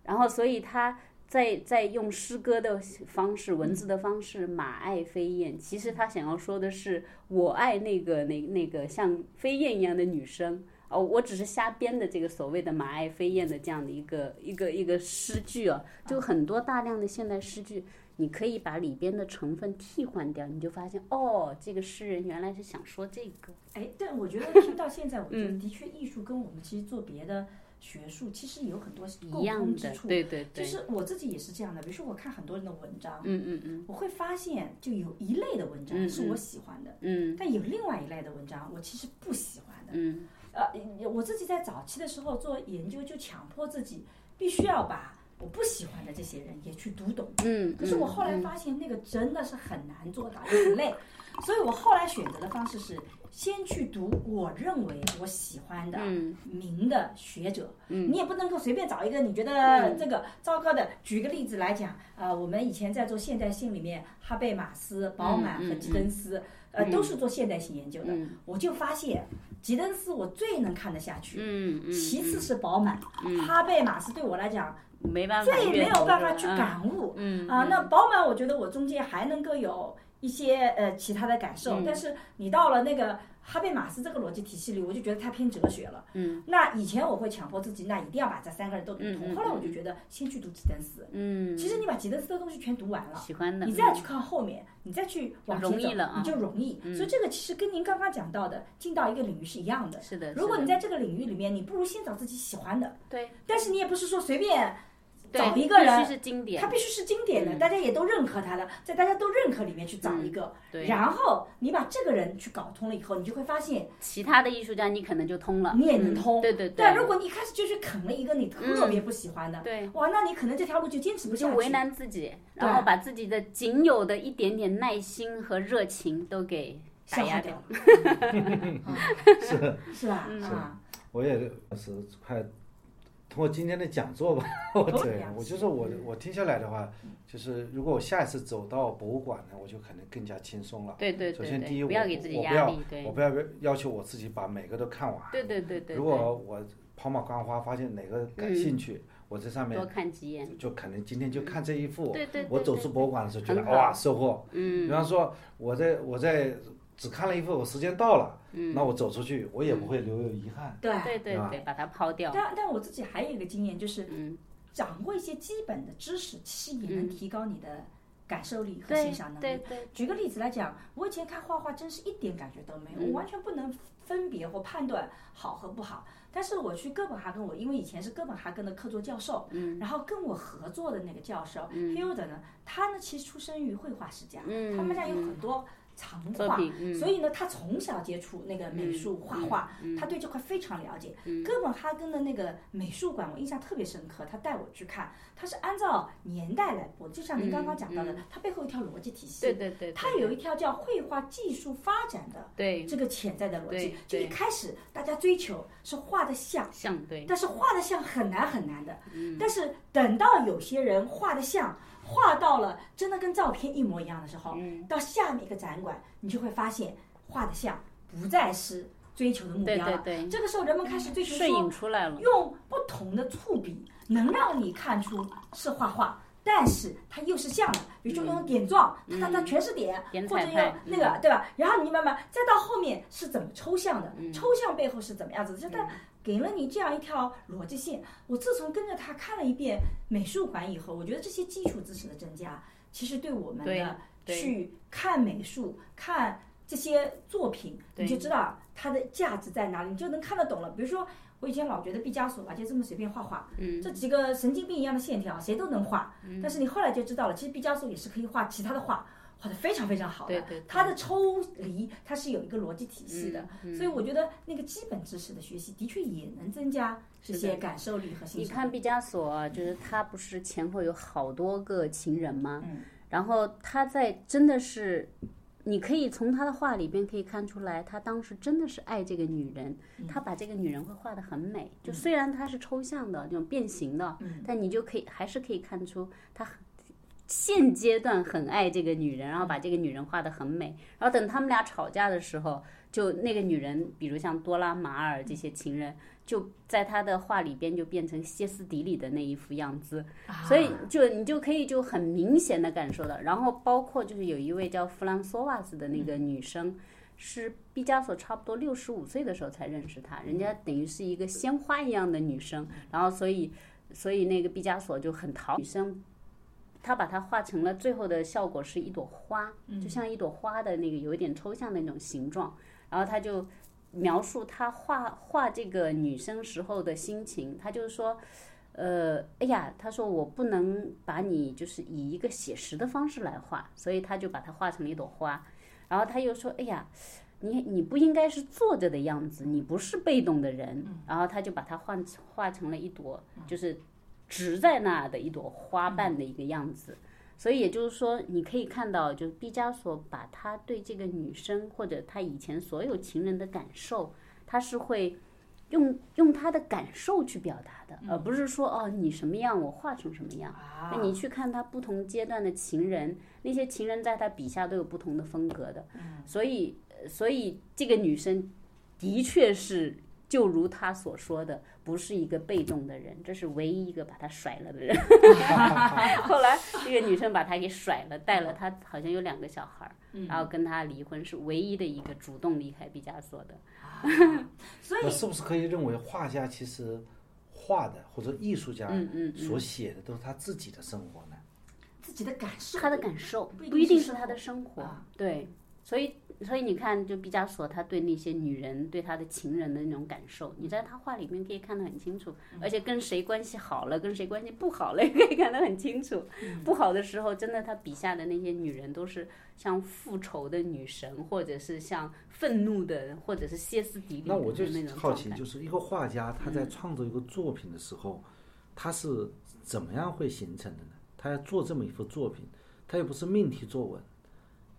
然后所以他。在在用诗歌的方式、文字的方式，马爱飞燕。其实他想要说的是，我爱那个那那个像飞燕一样的女生。哦，我只是瞎编的这个所谓的马爱飞燕的这样的一个一个一个诗句啊，就很多大量的现代诗句，你可以把里边的成分替换掉，你就发现哦，这个诗人原来是想说这个。哎，但我觉得听到现在，我觉得的确艺术跟我们其实做别的。学术其实有很多共通之处，对对对，就是我自己也是这样的。比如说，我看很多人的文章，嗯嗯嗯，我会发现，就有一类的文章是我喜欢的，嗯，但有另外一类的文章我其实不喜欢的，嗯，呃，我自己在早期的时候做研究，就强迫自己必须要把我不喜欢的这些人也去读懂，嗯，可是我后来发现那个真的是很难做到，也很累。所以我后来选择的方式是先去读我认为我喜欢的名的学者，你也不能够随便找一个你觉得这个糟糕的。举个例子来讲，呃，我们以前在做现代性里面，哈贝马斯、饱满和吉登斯，呃，都是做现代性研究的。我就发现吉登斯我最能看得下去，其次是饱满，哈贝马斯对我来讲。没办法，最没有办法去感悟，嗯啊，那饱满，我觉得我中间还能够有一些呃其他的感受，但是你到了那个哈贝马斯这个逻辑体系里，我就觉得太偏哲学了，嗯，那以前我会强迫自己，那一定要把这三个人都读通，后来我就觉得先去读吉登斯，嗯，其实你把吉登斯的东西全读完了，喜欢的，你再去看后面，你再去往前走，你就容易，所以这个其实跟您刚刚讲到的进到一个领域是一样的，是的，如果你在这个领域里面，你不如先找自己喜欢的，对，但是你也不是说随便。找一个人，是经典，他必须是经典的，大家也都认可他的，在大家都认可里面去找一个，然后你把这个人去搞通了以后，你就会发现其他的艺术家你可能就通了，你也能通，对对对。但如果你一开始就去啃了一个你特别不喜欢的，对，哇，那你可能这条路就坚持不下去，就为难自己，然后把自己的仅有的一点点耐心和热情都给打压掉了，是是吧？啊，我也是快。通过今天的讲座吧，对我就是我我听下来的话，就是如果我下一次走到博物馆呢，我就可能更加轻松了。对对对。首先第一，我不要给自己压力，我不要要求我自己把每个都看完。对对对对。如果我跑马观花发现哪个感兴趣，我在上面多看几眼，就可能今天就看这一幅。对对。我走出博物馆的时候觉得哇收获。嗯。比方说我在我在。只看了一幅，我时间到了，那我走出去，我也不会留有遗憾。对对对对，把它抛掉。但但我自己还有一个经验，就是掌握一些基本的知识，其实也能提高你的感受力和欣赏能力。对对。举个例子来讲，我以前看画画真是一点感觉都没有，我完全不能分别或判断好和不好。但是我去哥本哈根，我因为以前是哥本哈根的客座教授，然后跟我合作的那个教授 Hilda 呢，他呢其实出生于绘画世家，他们家有很多。长画，所以呢，他从小接触那个美术画画，他对这块非常了解。哥本哈根的那个美术馆，我印象特别深刻。他带我去看，他是按照年代来播，就像您刚刚讲到的，它背后一条逻辑体系。对对对。它有一条叫绘画技术发展的这个潜在的逻辑。就一开始大家追求是画的像，像对。但是画的像很难很难的。但是等到有些人画的像。画到了真的跟照片一模一样的时候，到下面一个展馆，你就会发现画的像不再是追求的目标了。这个时候，人们开始追求出来了，用不同的触笔能让你看出是画画，但是它又是像的。比如说用点状，它它它全是点，或者用那个对吧？然后你慢慢再到后面是怎么抽象的？抽象背后是怎么样子？就它。给了你这样一条逻辑线，我自从跟着他看了一遍美术馆以后，我觉得这些基础知识的增加，其实对我们的去看美术、看这些作品，你就知道它的价值在哪里，你就能看得懂了。比如说，我以前老觉得毕加索啊，就这么随便画画，这几个神经病一样的线条，谁都能画。但是你后来就知道了，其实毕加索也是可以画其他的画。画的非常非常好的，它的抽离它是有一个逻辑体系的，所以我觉得那个基本知识的学习的确也能增加这些感受力和欣赏。你看毕加索，就是他不是前后有好多个情人吗？然后他在真的是，你可以从他的画里边可以看出来，他当时真的是爱这个女人，他把这个女人会画的很美。就虽然他是抽象的那种变形的，但你就可以还是可以看出他很。现阶段很爱这个女人，然后把这个女人画得很美，然后等他们俩吵架的时候，就那个女人，比如像多拉马尔这些情人，就在他的画里边就变成歇斯底里的那一副样子，所以就你就可以就很明显的感受到。然后包括就是有一位叫弗兰索瓦斯的那个女生，是毕加索差不多六十五岁的时候才认识她，人家等于是一个鲜花一样的女生，然后所以所以那个毕加索就很讨女生。他把它画成了最后的效果是一朵花，就像一朵花的那个有一点抽象的那种形状。然后他就描述他画画这个女生时候的心情，他就是说，呃，哎呀，他说我不能把你就是以一个写实的方式来画，所以他就把它画成了一朵花。然后他又说，哎呀，你你不应该是坐着的样子，你不是被动的人。然后他就把它画画成了一朵，就是。植在那的一朵花瓣的一个样子，所以也就是说，你可以看到，就毕加索把他对这个女生或者他以前所有情人的感受，他是会用用他的感受去表达的，而不是说哦你什么样我画成什么样。那你去看他不同阶段的情人，那些情人在他笔下都有不同的风格的。所以，所以这个女生的确是。就如他所说的，不是一个被动的人，这是唯一一个把他甩了的人。后来这个女生把他给甩了，带了他好像有两个小孩儿，然后跟他离婚，是唯一的一个主动离开毕加索的。所以是不是可以认为画家其实画的或者艺术家所写的都是他自己的生活呢？自己的感受，他的感受不一定是他的生活，对。所以，所以你看，就毕加索他对那些女人、对他的情人的那种感受，你在他画里面可以看得很清楚。而且跟谁关系好了，跟谁关系不好了，也可以看得很清楚。不好的时候，真的他笔下的那些女人都是像复仇的女神，或者是像愤怒的，或者是歇斯底里的那种那种好奇，就是一个画家他在创作一个作品的时候，他是怎么样会形成的呢？他要做这么一幅作品，他又不是命题作文。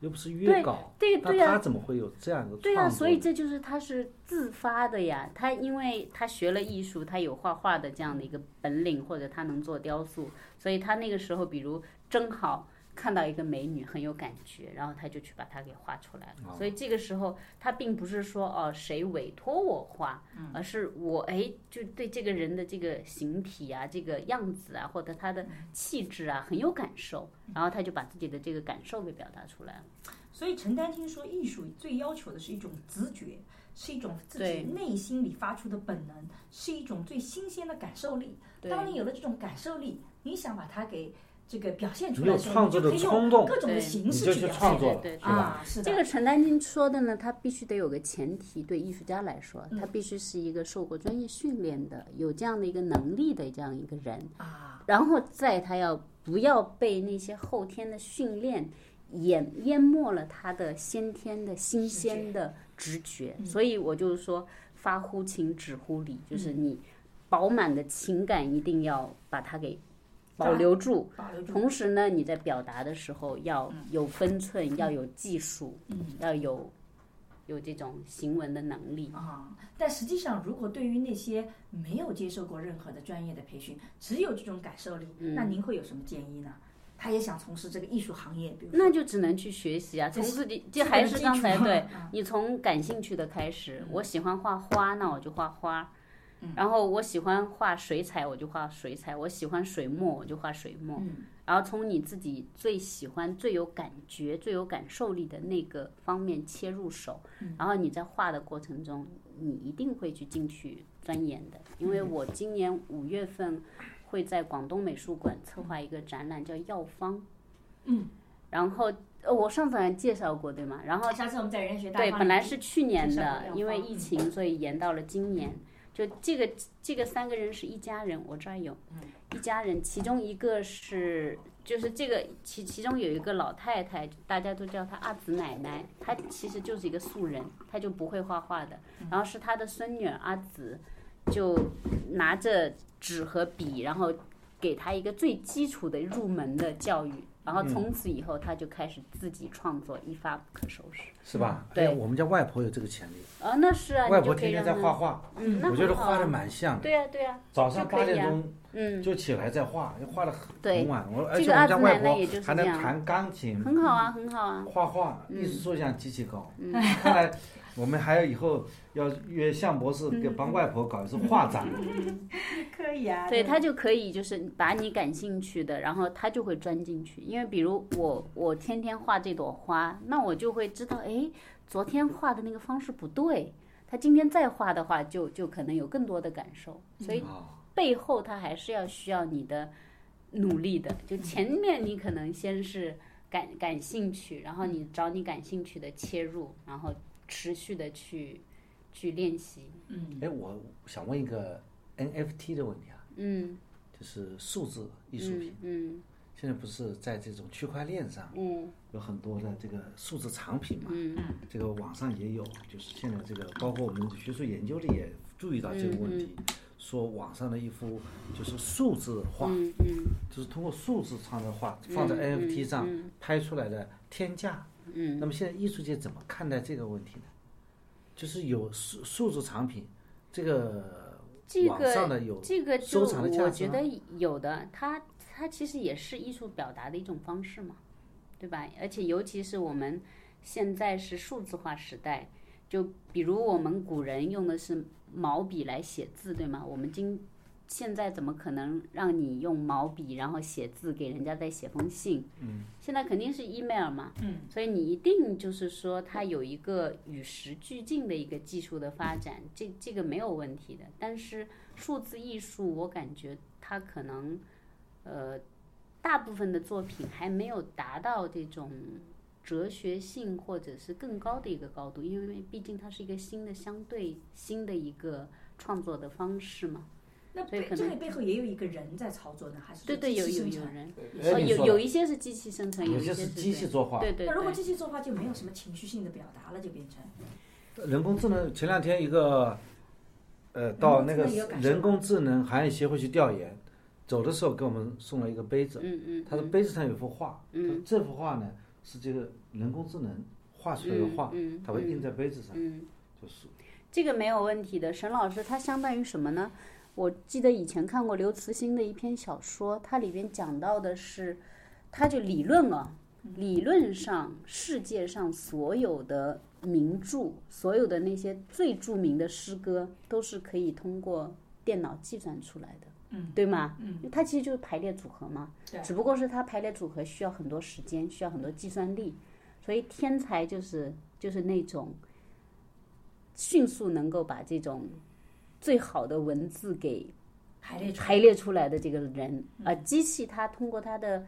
又不是约稿，那他怎么会有这样一个对呀，所以这就是他是自发的呀。他因为他学了艺术，他有画画的这样的一个本领，或者他能做雕塑，所以他那个时候，比如正好。看到一个美女很有感觉，然后他就去把它给画出来了。所以这个时候他并不是说哦谁委托我画，而是我哎就对这个人的这个形体啊、这个样子啊，或者他的气质啊很有感受，然后他就把自己的这个感受给表达出来了。所以陈丹青说，艺术最要求的是一种直觉，是一种自己内心里发出的本能，是一种最新鲜的感受力。当你有了这种感受力，你想把它给。这个表现出来，创作的冲动，各种的形式去创作，对啊，是这个陈丹青说的呢，他必须得有个前提，对艺术家来说，他必须是一个受过专业训练的，有这样的一个能力的这样一个人。啊。然后在他要不要被那些后天的训练淹淹没了他的先天的新鲜的直觉？所以我就是说，发乎情，止乎礼，就是你饱满的情感一定要把它给。保留住，同时呢，你在表达的时候要有分寸，要有技术，要有有这种行文的能力啊。但实际上，如果对于那些没有接受过任何的专业的培训，只有这种感受力，那您会有什么建议呢？他也想从事这个艺术行业，比如那就只能去学习啊，从自己这还是刚才对你从感兴趣的开始。我喜欢画花，那我就画花。然后我喜欢画水彩，我就画水彩；我喜欢水墨，我就画水墨。然后从你自己最喜欢、最有感觉、最有感受力的那个方面切入手。然后你在画的过程中，你一定会去进去钻研的。因为我今年五月份会在广东美术馆策划一个展览，叫《药方》。嗯。然后呃，我上次还介绍过，对吗？然后上次我们在人学对，本来是去年的，因为疫情，所以延到了今年。就这个这个三个人是一家人，我这儿有，一家人，其中一个是就是这个其其中有一个老太太，大家都叫她阿紫奶奶，她其实就是一个素人，她就不会画画的，然后是她的孙女儿阿紫，就拿着纸和笔，然后给她一个最基础的入门的教育。然后从此以后，他就开始自己创作，一发不可收拾，是吧？对，我们家外婆有这个潜力。啊，那是啊，外婆天天在画画，嗯，我觉得画的蛮像。对呀，对呀。早上八点钟，嗯，就起来在画，画的很很晚。我而且我们家外婆还能弹钢琴，很好啊，很好啊。画画，艺术素养极其高。看来。我们还要以后要约向博士给帮外婆搞一次画展，可以啊。对他就可以就是把你感兴趣的，然后他就会钻进去。因为比如我我天天画这朵花，那我就会知道，哎，昨天画的那个方式不对，他今天再画的话，就就可能有更多的感受。所以背后他还是要需要你的努力的。就前面你可能先是感感兴趣，然后你找你感兴趣的切入，然后。持续的去去练习。嗯。哎，我想问一个 NFT 的问题啊。嗯。就是数字艺术品。嗯。现在不是在这种区块链上。嗯。有很多的这个数字藏品嘛。嗯这个网上也有，就是现在这个包括我们学术研究里也注意到这个问题。说网上的一幅就是数字画，嗯嗯就是通过数字创造画放在嗯 NFT 上嗯拍出来的天价。嗯那么现在艺术界怎么看待这个问题呢？就是有数数字产品，这个这网上的有个这个就收藏的价值吗我觉得有的，它它其实也是艺术表达的一种方式嘛，对吧？而且尤其是我们现在是数字化时代，就比如我们古人用的是毛笔来写字，对吗？我们今现在怎么可能让你用毛笔然后写字给人家再写封信？嗯，现在肯定是 email 嘛，嗯，所以你一定就是说它有一个与时俱进的一个技术的发展，这这个没有问题的。但是数字艺术，我感觉它可能，呃，大部分的作品还没有达到这种哲学性或者是更高的一个高度，因为毕竟它是一个新的相对新的一个创作的方式嘛。那背这个背后也有一个人在操作呢，还是说对对，有？有有人，有有一些是机器生成，有一些是机器作画，对对那如果，机器作画就没有什么情绪性的表达了，就变成人工智能前两天一个，呃，到那个人工智能行业协会去调研，走的时候给我们送了一个杯子，嗯嗯，他的杯子上有幅画，嗯。这幅画呢是这个人工智能画出来的画，嗯嗯它会印在杯子上，嗯。就是这个没有问题的，沈老师他相当于什么呢？我记得以前看过刘慈欣的一篇小说，它里边讲到的是，他就理论啊，理论上世界上所有的名著，所有的那些最著名的诗歌，都是可以通过电脑计算出来的，嗯，对吗？嗯因为它其实就是排列组合嘛，对只不过是它排列组合需要很多时间，需要很多计算力，所以天才就是就是那种迅速能够把这种最好的文字给排列出来。排列出来的这个人，啊机器它通过它的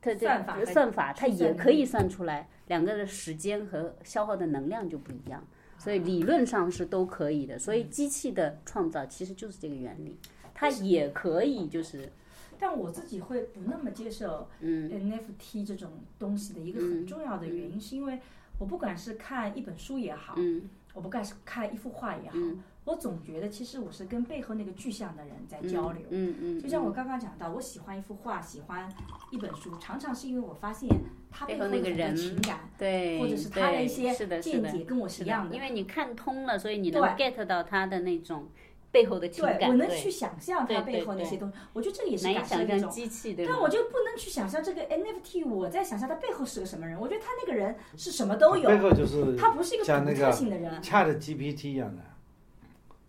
它这算法算法，它也可以算出来两个的时间和消耗的能量就不一样，所以理论上是都可以的。所以机器的创造其实就是这个原理，它也可以就是但我自己会不那么接受嗯。NFT 这种东西的一个很重要的原因，是因为我不管是看一本书也好，嗯。我不管是看一幅画也好，嗯我总觉得其实我是跟背后那个具象的人在交流。嗯嗯，就像我刚刚讲到，我喜欢一幅画，喜欢一本书，常常是因为我发现他背后那个人情感，对，或者是他的一些是的是的见解跟我是一样的因为你看通了，所以你能对 get 到他的那种背后的情感，对我能去想象对对它背后那些东西，我觉得这个也是感受的一种。机器，对吧但我就不能去想象这个 NFT，我在想象它背后是个什么人。我觉得他那个人是什么都有，背后就是他不是一个独特像那个性的人。Chat GPT 一样的，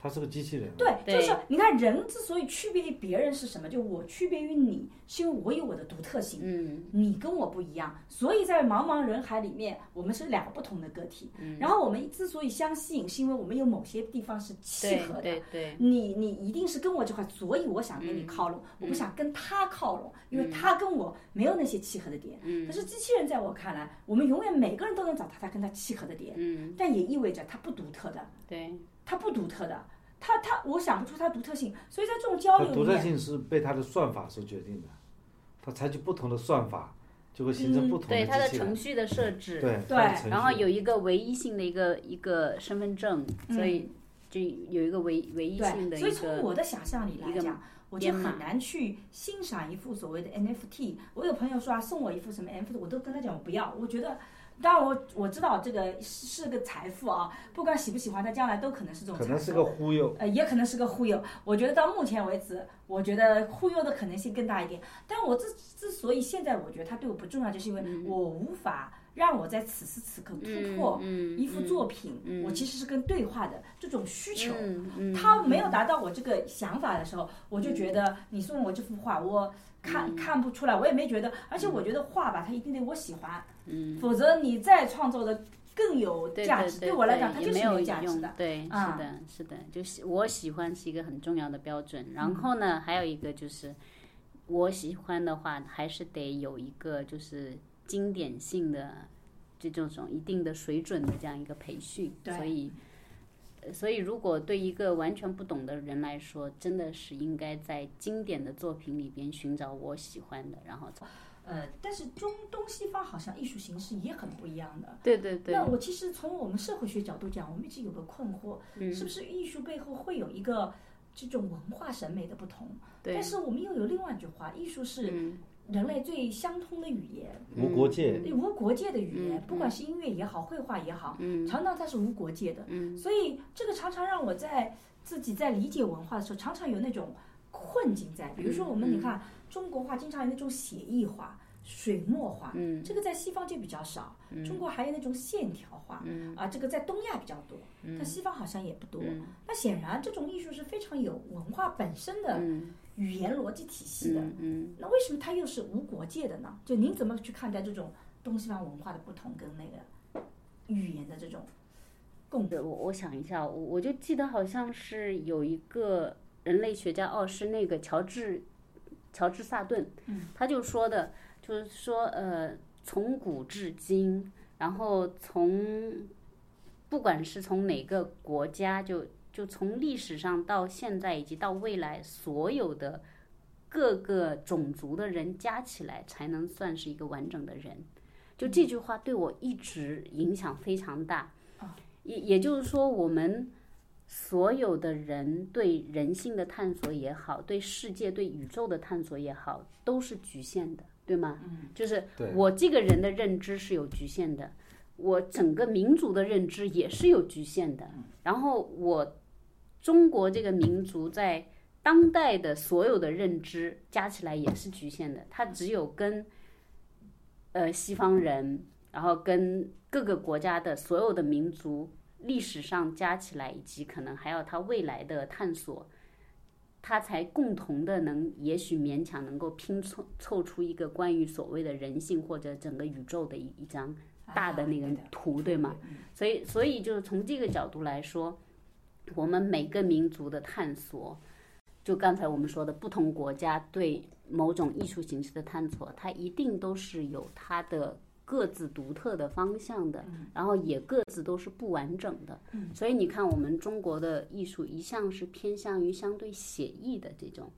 它是个机器人。对，就是你看，人之所以区别于别人是什么？就我区别于你，是因为我有我的独特性，嗯你跟我不一样，所以在茫茫人海里面，我们是两个不同的个体。嗯然后我们之所以相吸引，是因为我们有某些地方是契合的。对对，你你一定是跟我这块，所以我想跟你嗯靠拢，我不想跟他靠拢，因为他跟我没有那些契合的点。嗯可是机器人在我看来，我们永远每个人都能找到他跟他契合的点，嗯但也意味着他不独特的，对，他不独特的，他他我想不出他独特性，所以在这种交流里面，独特性是被它的算法所决定的，它采取不同的算法，就会形成不同的对它的。程序的设置，对然后有一个唯一性的一个一个身份证，嗯所以就有一个唯唯一性的对，所以从我，的想象里来讲，我就很难去欣赏一幅所谓的 NFT。我有朋友说啊，送我一幅什么 NFT，我都跟他讲我不要。我觉得，当然我我知道这个是是个财富啊，不管喜不喜欢，它将来都可能是这种财富。可能是个忽悠。呃，也可能是个忽悠。我觉得到目前为止，我觉得忽悠的可能性更大一点。但我之之所以现在我觉得它对我不重要，就是因为我无法让我在此时此刻突破一幅作品，我其实是跟对话的这种需求。嗯嗯，他没有达到我这个想法的时候，我就觉得你送我这幅画，我看、嗯。看不出来，我也没觉得，而且我觉得画吧，它一定得我喜欢，嗯，否则你再创作的更有价值，对对我来讲，它就是没有用价值的。对，啊。是的，是的，就是我喜欢是一个很重要的标准。嗯然后呢，还有一个就是我喜欢的话，还是得有一个就是经典性的这种种一定的水准的这样一个培训。所以。呃所以，如果对一个完全不懂的人来说，真的是应该在经典的作品里边寻找我喜欢的，然后，呃，但是中东西方好像艺术形式也很不一样的。对对对那，我其实从我们社会学角度讲，我们一直有个困惑，嗯是不是艺术背后会有一个这种文化审美的不同。对但是我们又有另外一句话，艺术是人类最相通的语言，无国界，无国界的语言，不管是音乐也好，绘画也好，常常它是无国界的。所以这个常常让我在自己在理解文化的时候，常常有那种困境在。比如说我们你看中国画经常有那种写意画。水墨画，这个在西方就比较少。中国还有那种线条画，啊，这个在东亚比较多，但西方好像也不多。那显然这种艺术是非常有文化本身的语言逻辑体系的。嗯那为什么它又是无国界的呢？就您怎么去看待这种东西方文化的不同跟那个语言的这种共？我我想一下，我我就记得好像是有一个人类学家，哦，是那个乔治乔治萨顿，他就说的。就是说，呃，从古至今，然后从，不管是从哪个国家，就就从历史上到现在以及到未来，所有的各个种族的人加起来，才能算是一个完整的人。就这句话对我一直影响非常大。也也就是说，我们所有的人对人性的探索也好，对世界、对宇宙的探索也好，都是局限的。对吗？就是我这个人的认知是有局限的，我整个民族的认知也是有局限的。然后我中国这个民族在当代的所有的认知加起来也是局限的，它只有跟呃西方人，然后跟各个国家的所有的民族历史上加起来，以及可能还有它未来的探索。他才共同的能，也许勉强能够拼凑凑出一个关于所谓的人性或者整个宇宙的一一张大的那个图，对吗？所以，所以就是从这个角度来说，我们每个民族的探索，就刚才我们说的不同国家对某种艺术形式的探索，它一定都是有它的。各自独特的方向的，然后也各自都是不完整的，所以你看，我们中国的艺术一向是偏向于相对写意的这种，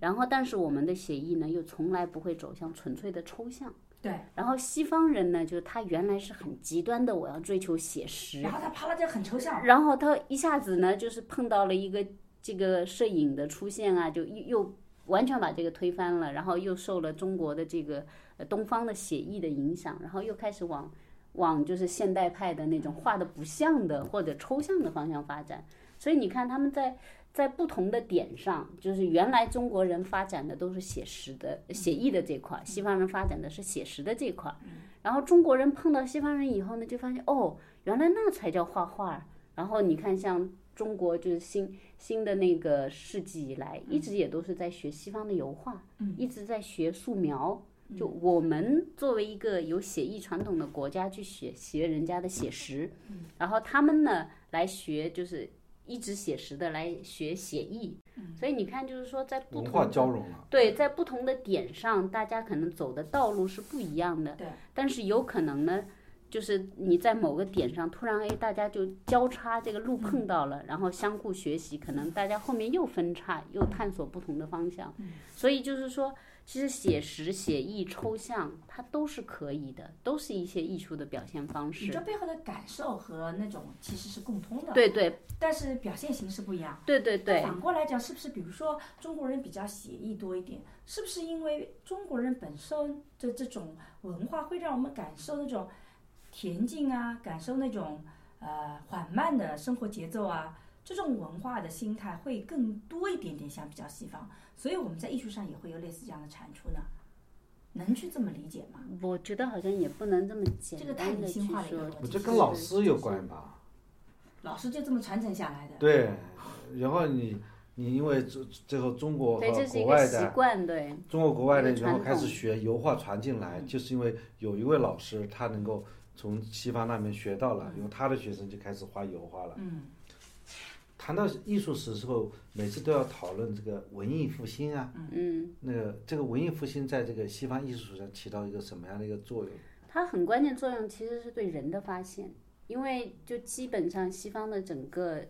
然后但是我们的写意呢，又从来不会走向纯粹的抽象，对。然后西方人呢，就是他原来是很极端的，我要追求写实，然后他啪啦就很抽象，然后他一下子呢，就是碰到了一个这个摄影的出现啊，就又又完全把这个推翻了，然后又受了中国的这个。呃，东方的写意的影响，然后又开始往往就是现代派的那种画的不像的或者抽象的方向发展。所以你看，他们在在不同的点上，就是原来中国人发展的都是写实的写意的这块，西方人发展的是写实的这块。然后中国人碰到西方人以后呢，就发现哦，原来那才叫画画。然后你看，像中国就是新新的那个世纪以来，一直也都是在学西方的油画，一直在学素描。就我们作为一个有写意传统的国家去学学人家的写实，然后他们呢来学就是一直写实的来学写意，所以你看就是说在不同对在不同的点上，大家可能走的道路是不一样的，对，但是有可能呢，就是你在某个点上突然哎大家就交叉这个路碰到了，然后相互学习，可能大家后面又分叉又探索不同的方向，所以就是说。其实写实、写意、抽象，它都是可以的，都是一些艺术的表现方式。你这背后的感受和那种其实是共通的。对对。但是表现形式不一样。对对对。反过来讲，是不是比如说中国人比较写意多一点？是不是因为中国人本身的这种文化会让我们感受那种恬静啊，感受那种呃缓慢的生活节奏啊？这种文化的心态会更多一点点，像比较西方，所以我们在艺术上也会有类似这样的产出呢。能去这么理解吗？我觉得好像也不能这么简单的去说。这跟老师有关吧？老师就这么传承下来的。对，然后你你因为最最后中国和国外的习惯，对中国国外的，然后开始学油画传进来，就是因为有一位老师他能够从西方那边学到了，因为他的学生就开始画油画了。嗯。谈到艺术史的时候，每次都要讨论这个文艺复兴啊。嗯。那个这个文艺复兴在这个西方艺术史上起到一个什么样的一个作用？它很关键作用其实是对人的发现，因为就基本上西方的整个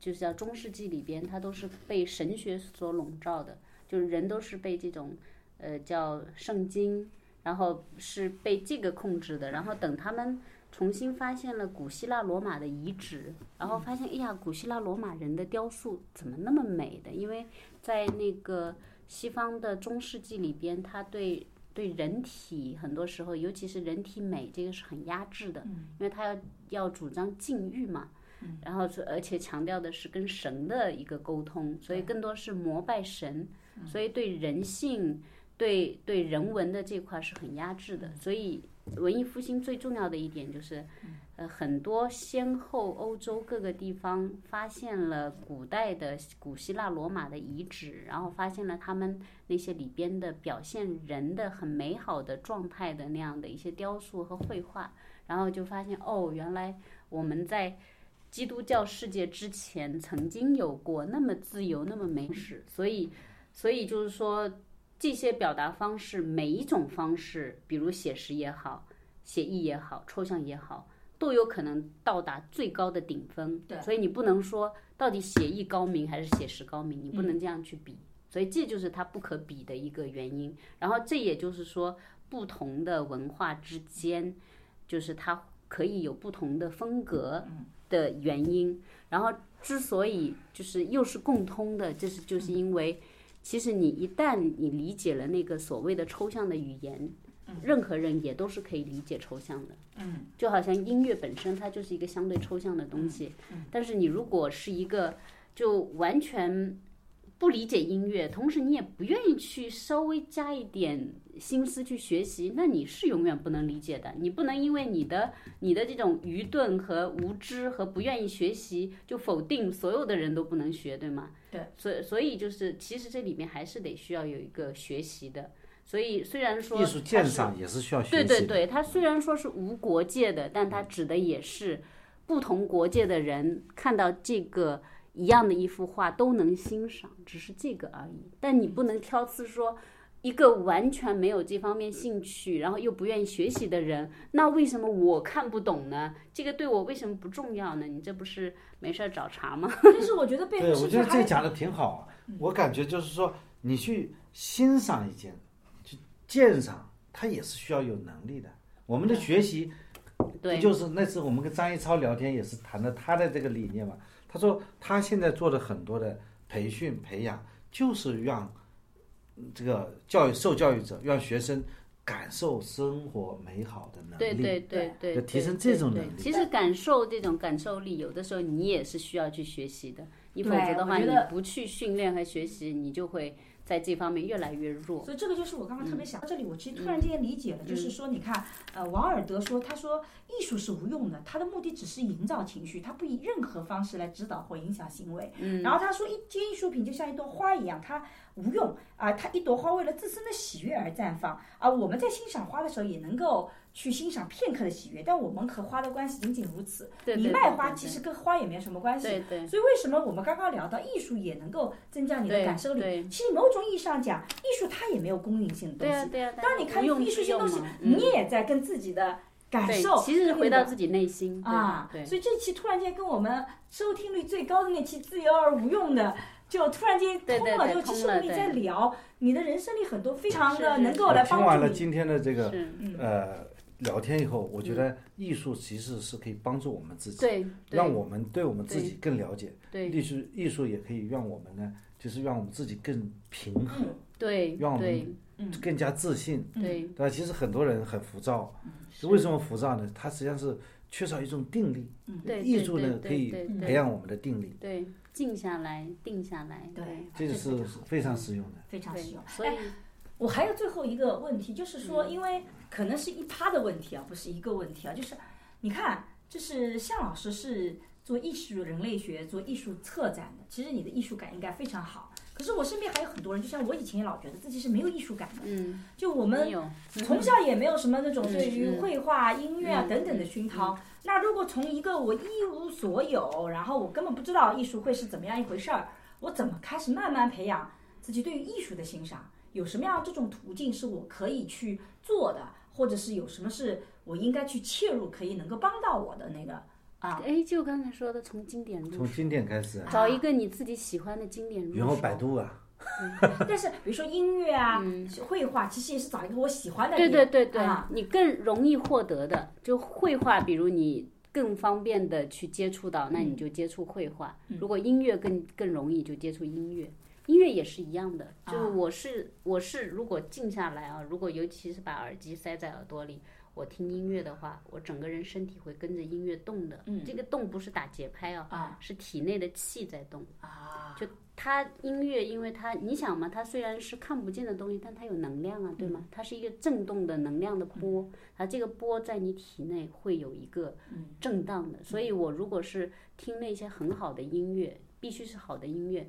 就是叫中世纪里边，它都是被神学所笼罩的，就是人都是被这种呃叫圣经，然后是被这个控制的，然后等他们。重新发现了古希腊罗马的遗址，然后发现，哎呀，古希腊罗马人的雕塑怎么那么美的？因为在那个西方的中世纪里边，他对对人体很多时候，尤其是人体美，这个是很压制的，因为他要要主张禁欲嘛，然后而且强调的是跟神的一个沟通，所以更多是膜拜神，所以对人性、对对人文的这块是很压制的，所以。文艺复兴最重要的一点就是，呃，很多先后欧洲各个地方发现了古代的古希腊罗马的遗址，然后发现了他们那些里边的表现人的很美好的状态的那样的一些雕塑和绘画，然后就发现哦，原来我们在基督教世界之前曾经有过那么自由、那么美史，所以，所以就是说。这些表达方式，每一种方式，比如写实也好，写意也好，抽象也好，都有可能到达最高的顶峰。对，所以你不能说到底写意高明还是写实高明，你不能这样去比。所以这就是它不可比的一个原因。然后这也就是说，不同的文化之间，就是它可以有不同的风格的原因。然后之所以就是又是共通的，这是就是因为。其实你一旦你理解了那个所谓的抽象的语言，任何人也都是可以理解抽象的。嗯，就好像音乐本身它就是一个相对抽象的东西。嗯，但是你如果是一个就完全。不理解音乐，同时你也不愿意去稍微加一点心思去学习，那你是永远不能理解的。你不能因为你的你的这种愚钝和无知和不愿意学习，就否定所有的人都不能学，对吗？对。所以所以就是，其实这里面还是得需要有一个学习的。所以虽然说艺术鉴赏也是需要学习。对对对，它虽然说是无国界的，但它指的也是不同国界的人看到这个。一样的一幅画都能欣赏，只是这个而已。但你不能挑刺说，一个完全没有这方面兴趣，然后又不愿意学习的人，那为什么我看不懂呢？这个对我为什么不重要呢？你这不是没事儿找茬吗？但是我觉得背后对，我觉得这讲的挺好。我感觉就是说，你去欣赏一件，去鉴赏，它也是需要有能力的。我们的学习，对，就是那次我们跟张一超聊天，也是谈的他的这个理念嘛。他说，他现在做的很多的培训培养，就是让这个教育受教育者让学生感受生活美好的能力，对对对对，要提升这种能力。其实感受这种感受力，有的时候你也是需要去学习的。你否则的话，你不去训练和学习，你就会。在这方面越来越弱，所以这个就是我刚刚特别想到这里，我其实突然之间理解了，就是说，你看，呃，王尔德说，他说艺术是无用的，他的目的只是营造情绪，他不以任何方式来指导或影响行为。嗯，然后他说，一件艺术品就像一朵花一样，它无用啊，它一朵花为了自身的喜悦而绽放啊，我们在欣赏花的时候也能够。去欣赏片刻的喜悦，但我们和花的关系仅仅如此。你卖花其实跟花也没有什么关系。所以为什么我们刚刚聊到艺术也能够增加你的感受力？其实某种意义上讲，艺术它也没有功能性的东西。当你看艺术性东西，你也在跟自己的感受。其实是回到自己内心啊。所以这期突然间跟我们收听率最高的那期自由而无用的，就突然间通了。就其实我们在聊你的人生里很多非常的能够来帮助你。听完了今天的这个呃。聊天以后，我觉得艺术其实是可以帮助我们自己，让我们对我们自己更了解。艺术艺术也可以让我们呢，就是让我们自己更平和，对，让我们更加自信，对，对吧？其实很多人很浮躁，为什么浮躁呢？他实际上是缺少一种定力。艺术呢，可以培养我们的定力。对，静下来，定下来。对，这个是非常实用的。非常实用。所以。我还有最后一个问题，就是说，因为可能是一趴的问题啊，不是一个问题啊，就是你看，就是向老师是做艺术人类学、做艺术策展的，其实你的艺术感应该非常好。可是我身边还有很多人，就像我以前也老觉得自己是没有艺术感的，嗯，就我们从小也没有什么那种对于绘画、音乐啊等等的熏陶。那如果从一个我一无所有，然后我根本不知道艺术会是怎么样一回事儿，我怎么开始慢慢培养自己对于艺术的欣赏？有什么样这种途径是我可以去做的，或者是有什么是我应该去切入，可以能够帮到我的那个啊？哎，就刚才说的，从经典入手，从经典开始，找一个你自己喜欢的经典入手。然后百度啊，但是比如说音乐啊、绘画，其实也是找一个我喜欢的。对对对对，啊你更容易获得的，就绘画，比如你更方便的去接触到，那你就接触绘画。如果音乐更更容易，就接触音乐。音乐也是一样的，就是我是我是如果静下来啊，如果尤其是把耳机塞在耳朵里，我听音乐的话，我整个人身体会跟着音乐动的。这个动不是打节拍啊，是体内的气在动。啊，就它音乐，因为它你想嘛，它虽然是看不见的东西，但它有能量啊，对吗？它是一个震动的能量的波，它这个波在你体内会有一个震荡的。所以我如果是听那些很好的音乐，必须是好的音乐，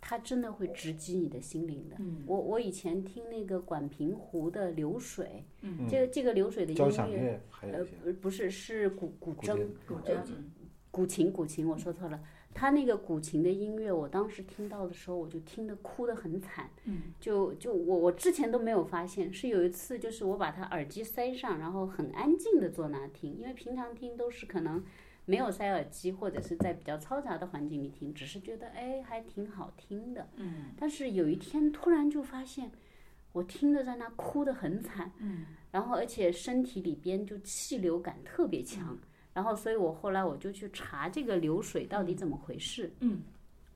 它真的会直击你的心灵的。我我以前听那个管平湖的流水，这个这个流水的音乐，呃不不是是古古筝，古筝古琴，古琴，我说错了。他那个古琴的音乐，我当时听到的时候，我就听得哭得很惨。嗯，就就我我之前都没有发现，是有一次就是我把他耳机塞上，然后很安静的坐那听，因为平常听都是可能没有塞耳机，或者是在比较嘈杂的环境里听，只是觉得哎还挺好听的。嗯，但是有一天突然就发现，我听着在那哭得很惨。嗯，然后而且身体里边就气流感特别强。然后，所以我后来我就去查这个流水到底怎么回事。嗯，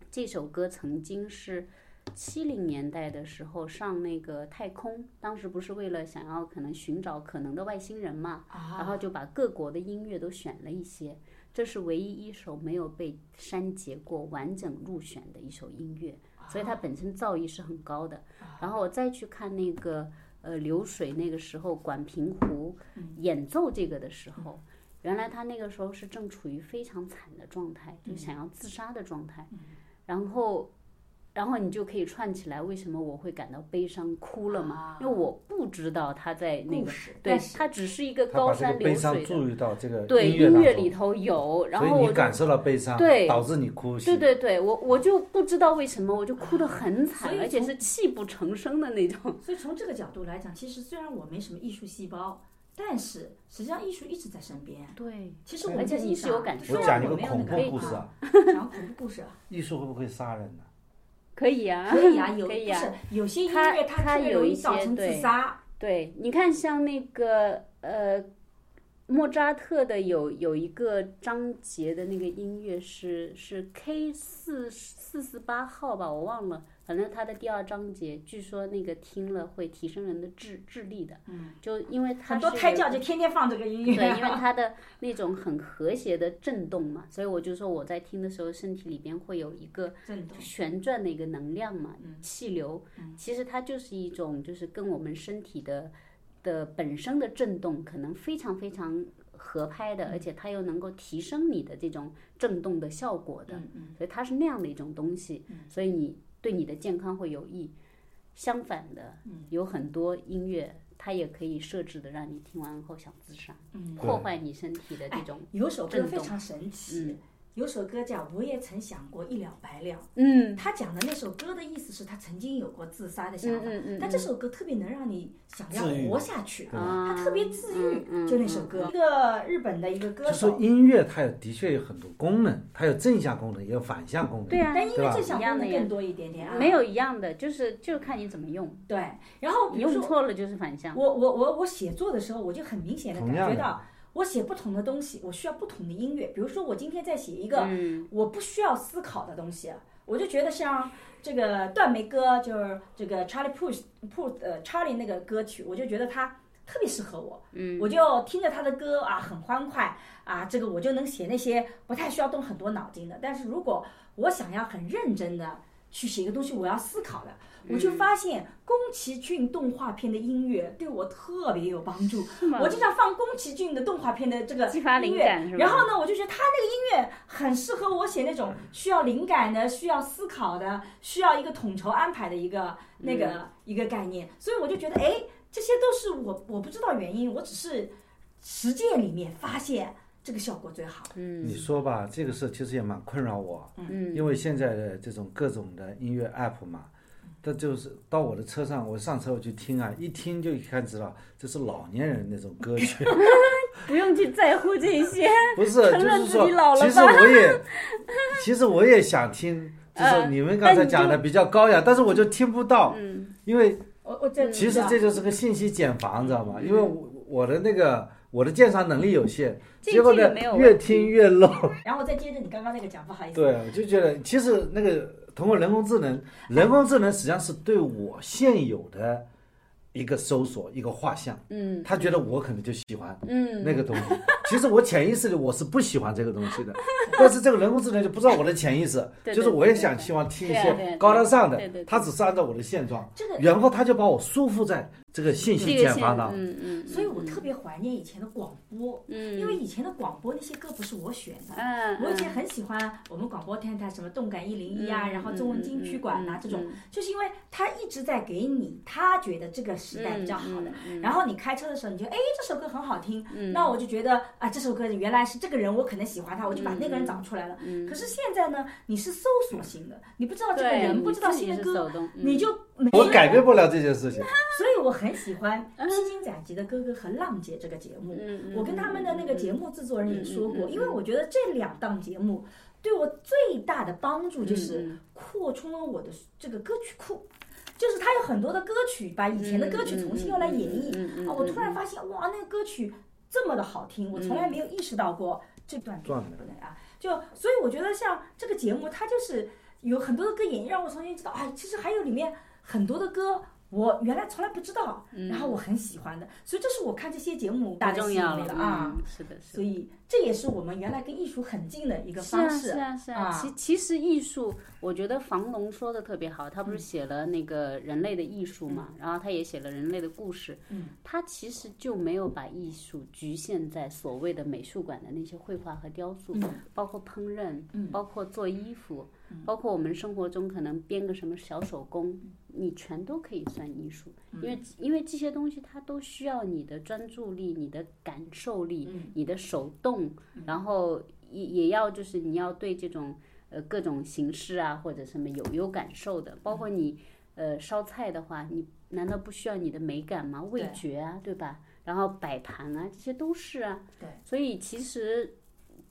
这首歌曾经是七零年代的时候上那个太空，当时不是为了想要可能寻找可能的外星人嘛，然后就把各国的音乐都选了一些，这是唯一一首没有被删节过、完整入选的一首音乐，所以它本身造诣是很高的。然后我再去看那个呃流水，那个时候管平湖演奏这个的时候。原来他那个时候是正处于非常惨的状态，就想要自杀的状态，然后，然后你就可以串起来，为什么我会感到悲伤哭了嘛？因为我不知道他在那个，对他只是一个高山流悲伤水的，注入到这个对音乐里头有，然后我就所以你感受到悲伤，对导致你哭。对对对，我我就不知道为什么，我就哭得很惨，而且是泣不成声的那种。所以从这个角度来讲，其实虽然我没什么艺术细胞，但是实际上艺术一直在身边。对，其实我们而且你是有感受我虽然讲一个恐我没有那个怖故事啊，讲恐怖故事啊，艺术会不会杀人呢？可以啊，可以啊，有 可以啊不是。有些音乐它特别容易它有一些造成自杀。对，你看像那个呃，莫扎特的有有一个章节的那个音乐是是 K 四四四八号吧，我忘了，反正他的第二章节，据说那个听了会提升人的智智力的。嗯，就因为他很多胎教就天天放这个音乐。对，因为 它的那种很和谐的震动嘛，所以我就说我在听的时候，身体里边会有一个震动旋转的一个能量嘛，气流。其实它就是一种，就是跟我们身体的的本身的震动可能非常非常合拍的，而且它又能够提升你的这种震动的效果的，所以它是那样的一种东西，所以你对你的健康会有益。相反的，有很多音乐。它也可以设置的让你听完后想自杀，破坏你身体的这种有首歌震动非常神奇，有首歌叫《我也曾想过一了百了》。嗯，他讲的那首歌的意思是他曾经有过自杀的想法，嗯嗯嗯但这首歌特别能让你想要活下去，啊它特别治愈。就那首歌，一个日本的一个歌就说手，音乐它有的确有很多功能，它有正向功能，也有反向功能。对啊，但音乐正向一样的呀功能更多一点点啊。没有一样的，就是就看你怎么用，对，然后你说用错了就是反向。我我我我写作的时候，我就很明显的感觉到，我写不同的东西，我需要不同的音乐。比如说，我今天在写一个嗯我不需要思考的东西，我就觉得像这个断眉歌，就是这个 Charlie Puth Puth 呃 Charlie 那个歌曲，我就觉得它特别适合我。嗯，我就听着他的歌啊，很欢快啊，这个我就能写那些不太需要动很多脑筋的。但是如果我想要很认真的去写一个东西，我要思考的，我嗯就发现宫崎骏动画片的音乐对我特别有帮助。我经常放宫崎骏的动画片的这个激发灵音乐感然后呢，我就觉得他那个音乐很适合我写那种需要灵感的、需要思考的、需要一个统筹安排的一个那个、嗯一个概念。所以我就觉得，哎，这些都是我我不知道原因，我只是实践里面发现这个效果最好。嗯你说吧，这个事其实也蛮困扰我，嗯因为现在的这种各种的音乐 app 嘛，这就是到我的车上，我上车我去听啊，一听就一看知道这是老年人那种歌曲，不用去在乎这些。不是，就是说其实我也，其实我也想听 就是你们刚才讲的比较高雅，但是我就听不到，因为我我其实这就是个信息茧房，知道吗？因为我我的那个我的鉴赏能力有限，结果呢越听越漏。然后我再接着你刚刚那个讲，不好意思。对，我就觉得其实那个通过人工智能，人工智能实际上是对我现有的。一个搜索，一个画像，嗯，他觉得我可能就喜欢，嗯，那个东西。其实我潜意识里我是不喜欢这个东西的，但是这个人工智能就不知道我的潜意识，就是我也想希望听一些高大上的，他只是按照我的现状，然后他就把我束缚在。这个信息茧房了，嗯嗯，所以我特别怀念以前的广播，嗯，因为以前的广播那些歌不是我选的，嗯，我以前很喜欢我们广播电台什么动感一零一啊，然后中文金曲馆呐这种，就是因为他一直在给你他觉得这个时代比较好的，然后你开车的时候你觉得哎这首歌很好听，那我就觉得啊这首歌原来是这个人我可能喜欢他，我就把那个人找出来了，可是现在呢你是搜索型的，你不知道这个人不知道新的歌，你就没我改变不了这件事情，所以我很。很喜欢《披荆斩棘的哥哥》和《浪姐》这个节目，我跟他们的那个节目制作人也说过，因为我觉得这两档节目对我最大的帮助就是扩充了我的这个歌曲库，就是他有很多的歌曲，把以前的歌曲重新用来演绎啊！我突然发现，哇，那个歌曲这么的好听，我从来没有意识到过这段不能啊！就所以我觉得像这个节目，它就是有很多的歌演绎，让我重新知道，哎，其实还有里面很多的歌。我原来从来不知道，然后我很喜欢的，所以这是我看这些节目大的吸引力了啊！是的，所以这也是我们原来跟艺术很近的一个方式。是啊，是啊，是啊。其其实艺术，我觉得房龙说的特别好，他不是写了那个人类的艺术嘛，然后他也写了人类的故事。嗯。他其实就没有把艺术局限在所谓的美术馆的那些绘画和雕塑，包括烹饪，包括做衣服。包括我们生活中可能编个什么小手工，你全都可以算艺术，因为因为这些东西它都需要你的专注力、你的感受力、你的手动，然后也也要就是你要对这种呃各种形式啊或者什么有有感受的，包括你呃烧菜的话，你难道不需要你的美感吗？味觉啊，对吧？然后摆盘啊，这些都是啊。对。所以其实。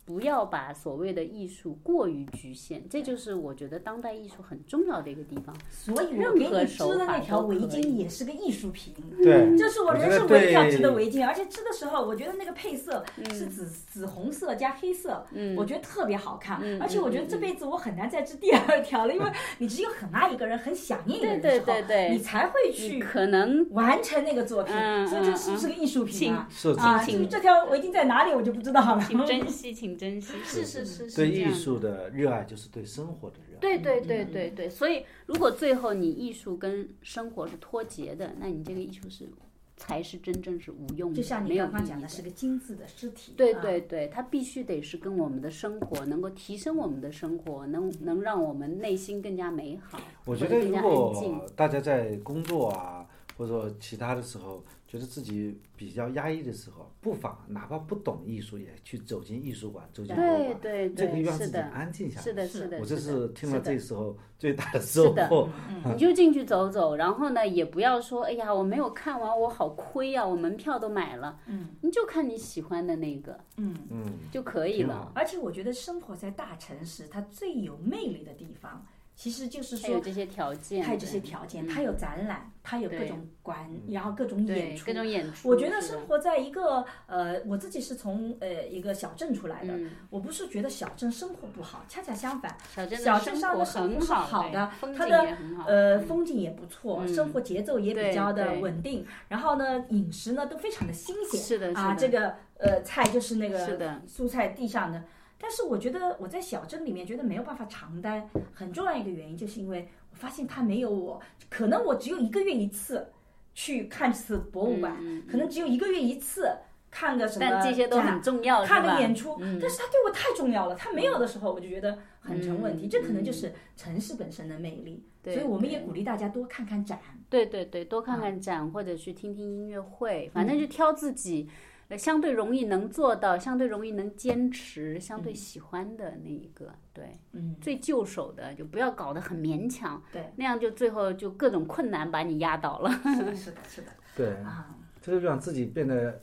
不要把所谓的艺术过于局限，这就是我觉得当代艺术很重要的一个地方。所以我给你织的那条围巾也是个艺术品，对，这是我人生唯一要织的围巾，而且织的时候，我觉得那个配色是紫紫红色加黑色，我觉得特别好看。而且我觉得这辈子我很难再织第二条了，因为你只有很爱一个人、很想念一个人的时候，你才会去可能完成那个作品。所以这是不是个艺术品啊？啊，至于这条围巾在哪里，我就不知道了。请珍惜，请。珍惜是是是是对艺术的热爱就是对生活的热爱。对对对对对，所以如果最后你艺术跟生活是脱节的，那你这个艺术是才是真正是无用的。就像你刚刚讲的是个精致的尸体。对对对，它必须得是跟我们的生活能够提升我们的生活，能能让我们内心更加美好。我觉得如果大家在工作啊，或者说其他的时候。觉得自己比较压抑的时候，不妨哪怕不懂艺术，也去走进艺术馆，走进博物馆，这可以让自己安静下来。是的，是的，我这是听了这时候最大的收获。你就进去走走，然后呢，也不要说，哎呀，我没有看完，我好亏呀，我门票都买了。嗯，你就看你喜欢的那个，嗯嗯，就可以了。而且我觉得生活在大城市，它最有魅力的地方。其实就是说，它有这些条件，它有这些条件，它有展览，它有各种馆，然后各种演出，各种演出。我觉得生活在一个呃，我自己是从呃一个小镇出来的，我不是觉得小镇生活不好，恰恰相反，小镇上的生活是好的，它的呃风景也不错，生活节奏也比较的稳定，然后呢饮食呢都非常的新鲜，是的，啊这个呃菜就是那个蔬菜地上的。但是我觉得我在小镇里面觉得没有办法长待，很重要一个原因就是因为我发现它没有我，可能我只有一个月一次去看次博物馆，可能只有一个月一次看个什么，但这些都很重要，看个演出，但是它对我太重要了，它没有的时候我就觉得很成问题，这可能就是城市本身的魅力，所以我们也鼓励大家多看看展，对对对，多看看展或者去听听音乐会，反正就挑自己。呃，相对容易能做到，相对容易能坚持，相对喜欢的那一个，对，嗯，最就手的就不要搞得很勉强，对，那样就最后就各种困难把你压倒了。是的，是的，是的。对。啊，这个让自己变得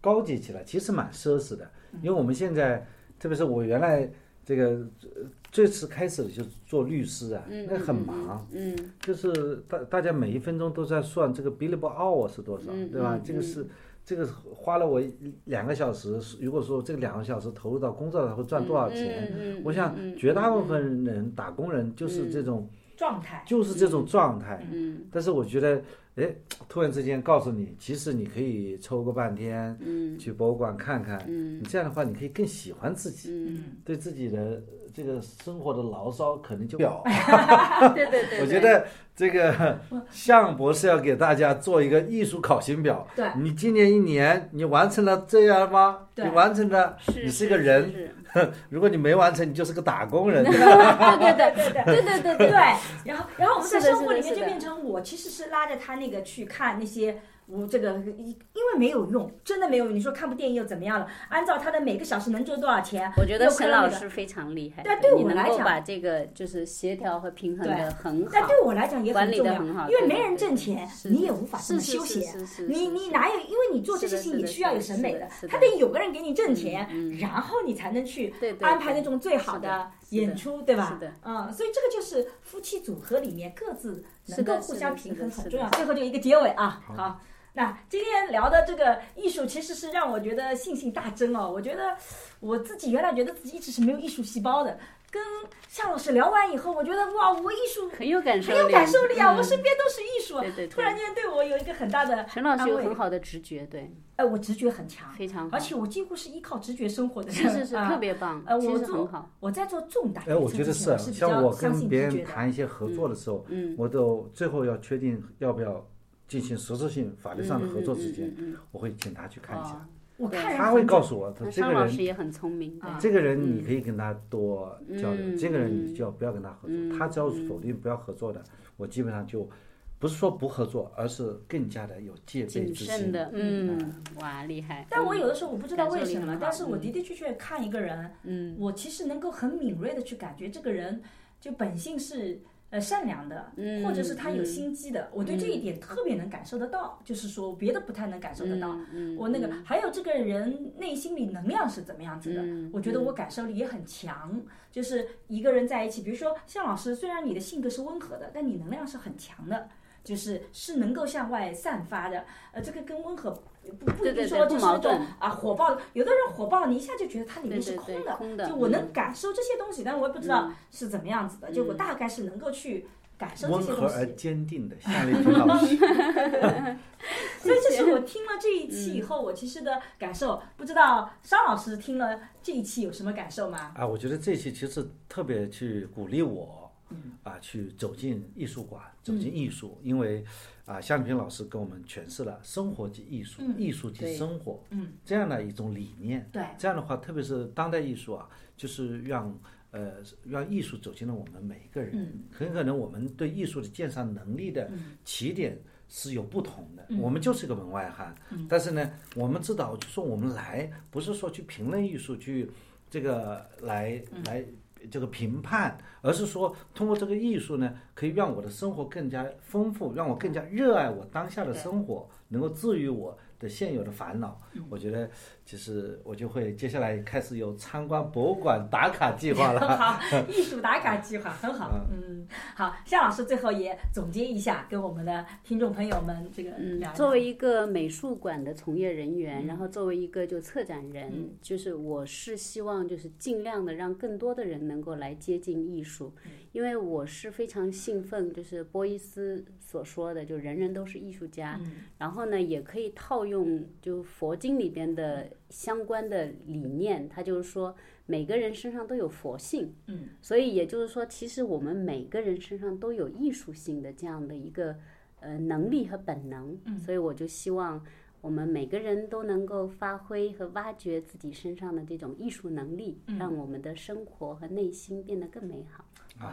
高级起来，其实蛮奢侈的，因为我们现在，特别是我原来这个。最次开始就做律师啊，那很忙，嗯，就是大大家每一分钟都在算这个 billable hour 是多少，对吧？这个是这个花了我两个小时，如果说这个两个小时投入到工作上会赚多少钱？我想绝大部分人打工人就是这种状态，就是这种状态。嗯，但是我觉得。哎，突然之间告诉你，其实你可以抽个半天，去博物馆看看。你这样的话，你可以更喜欢自己，对自己的这个生活的牢骚可能就表。对对对。我觉得这个向博士要给大家做一个艺术考勤表。对。你今年一年你完成了这样吗？你完成了，你是个人。如果你没完成，你就是个打工人。对对对对对对对对对。然后，然后我们在生活里面就变成我其实是拉着他那个去看那些。我这个因因为没有用，真的没有用。你说看部电影又怎么样了？按照他的每个小时能赚多少钱？我觉得沈老师非常厉害。但对我来讲，把这个就是协调和平衡的很好。但对我来讲也很重要，因为没人挣钱，你也无法这么休闲。你你哪有？因为你做这些事情，也需要有审美的，他得有个人给你挣钱，然后你才能去安排那种最好的演出，对吧？嗯，所以这个就是夫妻组合里面各自能够互相平衡很重要。最后就一个结尾啊，好。那今天聊的这个艺术，其实是让我觉得信心大增哦。我觉得我自己原来觉得自己一直是没有艺术细胞的，跟夏老师聊完以后，我觉得哇，我艺术很有感受，很有感受力啊！我身边都是艺术，对对，突然间对我有一个很大的陈老师有很好的直觉，对，哎，我直觉很强，非常，而且我几乎是依靠直觉生活的，是是是，特别棒，呃，我做我在做重大，哎，我觉得是，像我跟别人谈一些合作的时候，嗯，我都最后要确定要不要。进行实质性法律上的合作之间，我会请他去看一下，他会告诉我，他这个人也很聪明，这个人你可以跟他多交流，这个人你就要不要跟他合作，他只要否定不要合作的，我基本上就不是说不合作，而是更加的有戒备之心。的，嗯，哇，厉害！但我有的时候我不知道为什么，但是我的的确确看一个人，嗯，我其实能够很敏锐的去感觉这个人就本性是。呃，善良的，或者是他有心机的，我对这一点特别能感受得到。就是说，别的不太能感受得到。我那个还有这个人内心里能量是怎么样子的？我觉得我感受力也很强。就是一个人在一起，比如说向老师，虽然你的性格是温和的，但你能量是很强的。就是是能够向外散发的，呃，这个跟温和不不一定说就是那种啊火爆。有的人火爆，你一下就觉得它里面是空的，就我能感受这些东西，但我也不知道是怎么样子的，就我大概是能够去感受这些东西。温和而坚定的夏令平老师。所以这是我听了这一期以后，我其实的感受。不知道商老师听了这一期有什么感受吗？啊，我觉得这一期其实特别去鼓励我。啊，去走进艺术馆，走进艺术，因为啊，夏立平老师跟我们诠释了生活即艺术，艺术即生活，嗯，这样的一种理念。对，这样的话，特别是当代艺术啊，就是让呃让艺术走进了我们每一个人。很可能我们对艺术的鉴赏能力的起点是有不同的，我们就是个门外汉。但是呢，我们知道，就说我们来不是说去评论艺术，去这个来来。这个评判，而是说通过这个艺术呢，可以让我的生活更加丰富，让我更加热爱我当下的生活，能够治愈我。的现有的烦恼，我觉得就是我就会接下来开始有参观博物馆打卡计划了。好，艺术打卡计划很好。嗯，好，夏老师最后也总结一下，跟我们的听众朋友们这个嗯，作为一个美术馆的从业人员，然后作为一个就策展人，就是我是希望就是尽量的让更多的人能够来接近艺术，因为我是非常兴奋，就是波伊斯所说的，就人人都是艺术家。然后呢，也可以套。用就佛经里边的相关的理念，他就是说每个人身上都有佛性，嗯，所以也就是说，其实我们每个人身上都有艺术性的这样的一个呃能力和本能，嗯，所以我就希望我们每个人都能够发挥和挖掘自己身上的这种艺术能力，让我们的生活和内心变得更美好。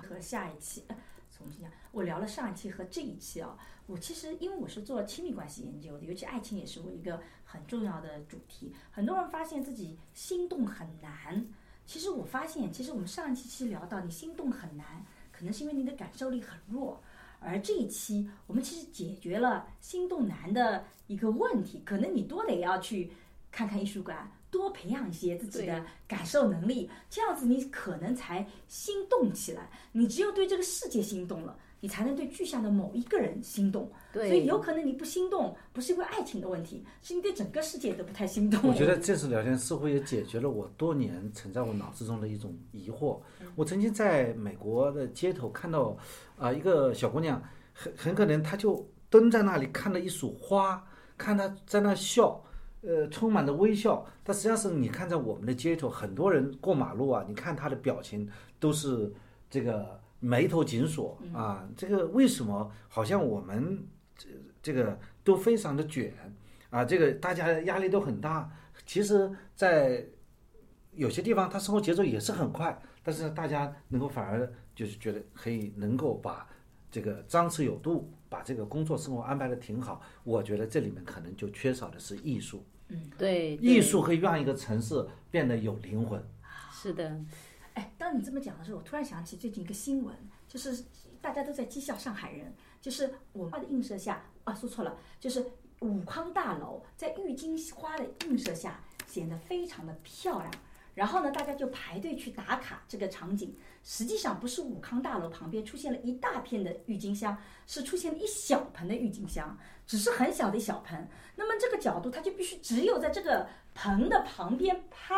和下一期重新讲，我聊了上一期和这一期啊。我其实因为我是做亲密关系研究的，尤其爱情也是我一个很重要的主题。很多人发现自己心动很难，其实我发现，其实我们上一期期聊到你心动很难，可能是因为你的感受力很弱。而这一期我们其实解决了心动难的一个问题，可能你多得要去看看艺术馆。多培养一些自己的感受能力，这样子你可能才心动起来。你只有对这个世界心动了。你才能对具象的某一个人心动，所以有可能你不心动，不是因为爱情的问题，是你对整个世界都不太心动。我觉得这次聊天似乎也解决了我多年存在我脑子中的一种疑惑。我曾经在美国的街头看到，啊，一个小姑娘，很很可能她就蹲在那里看了一束花，看她在那笑，呃，充满着微笑。但实际上是你看在我们的街头，很多人过马路啊，你看她的表情都是这个。眉头紧锁啊，这个为什么好像我们这这个都非常的卷啊？这个大家压力都很大。其实，在有些地方，他生活节奏也是很快，但是大家能够反而就是觉得可以能够把这个张弛有度，把这个工作生活安排的挺好。我觉得这里面可能就缺少的是艺术。嗯，对，艺术可以让一个城市变得有灵魂。是的。当你这么讲的时候，我突然想起最近一个新闻，就是大家都在讥笑上海人，就是文化的映射下，啊，说错了，就是武康大楼在郁金花的映射下显得非常的漂亮。然后呢，大家就排队去打卡这个场景。实际上不是武康大楼旁边出现了一大片的郁金香，是出现了一小盆的郁金香，只是很小的一小盆。那么这个角度，它就必须只有在这个盆的旁边拍。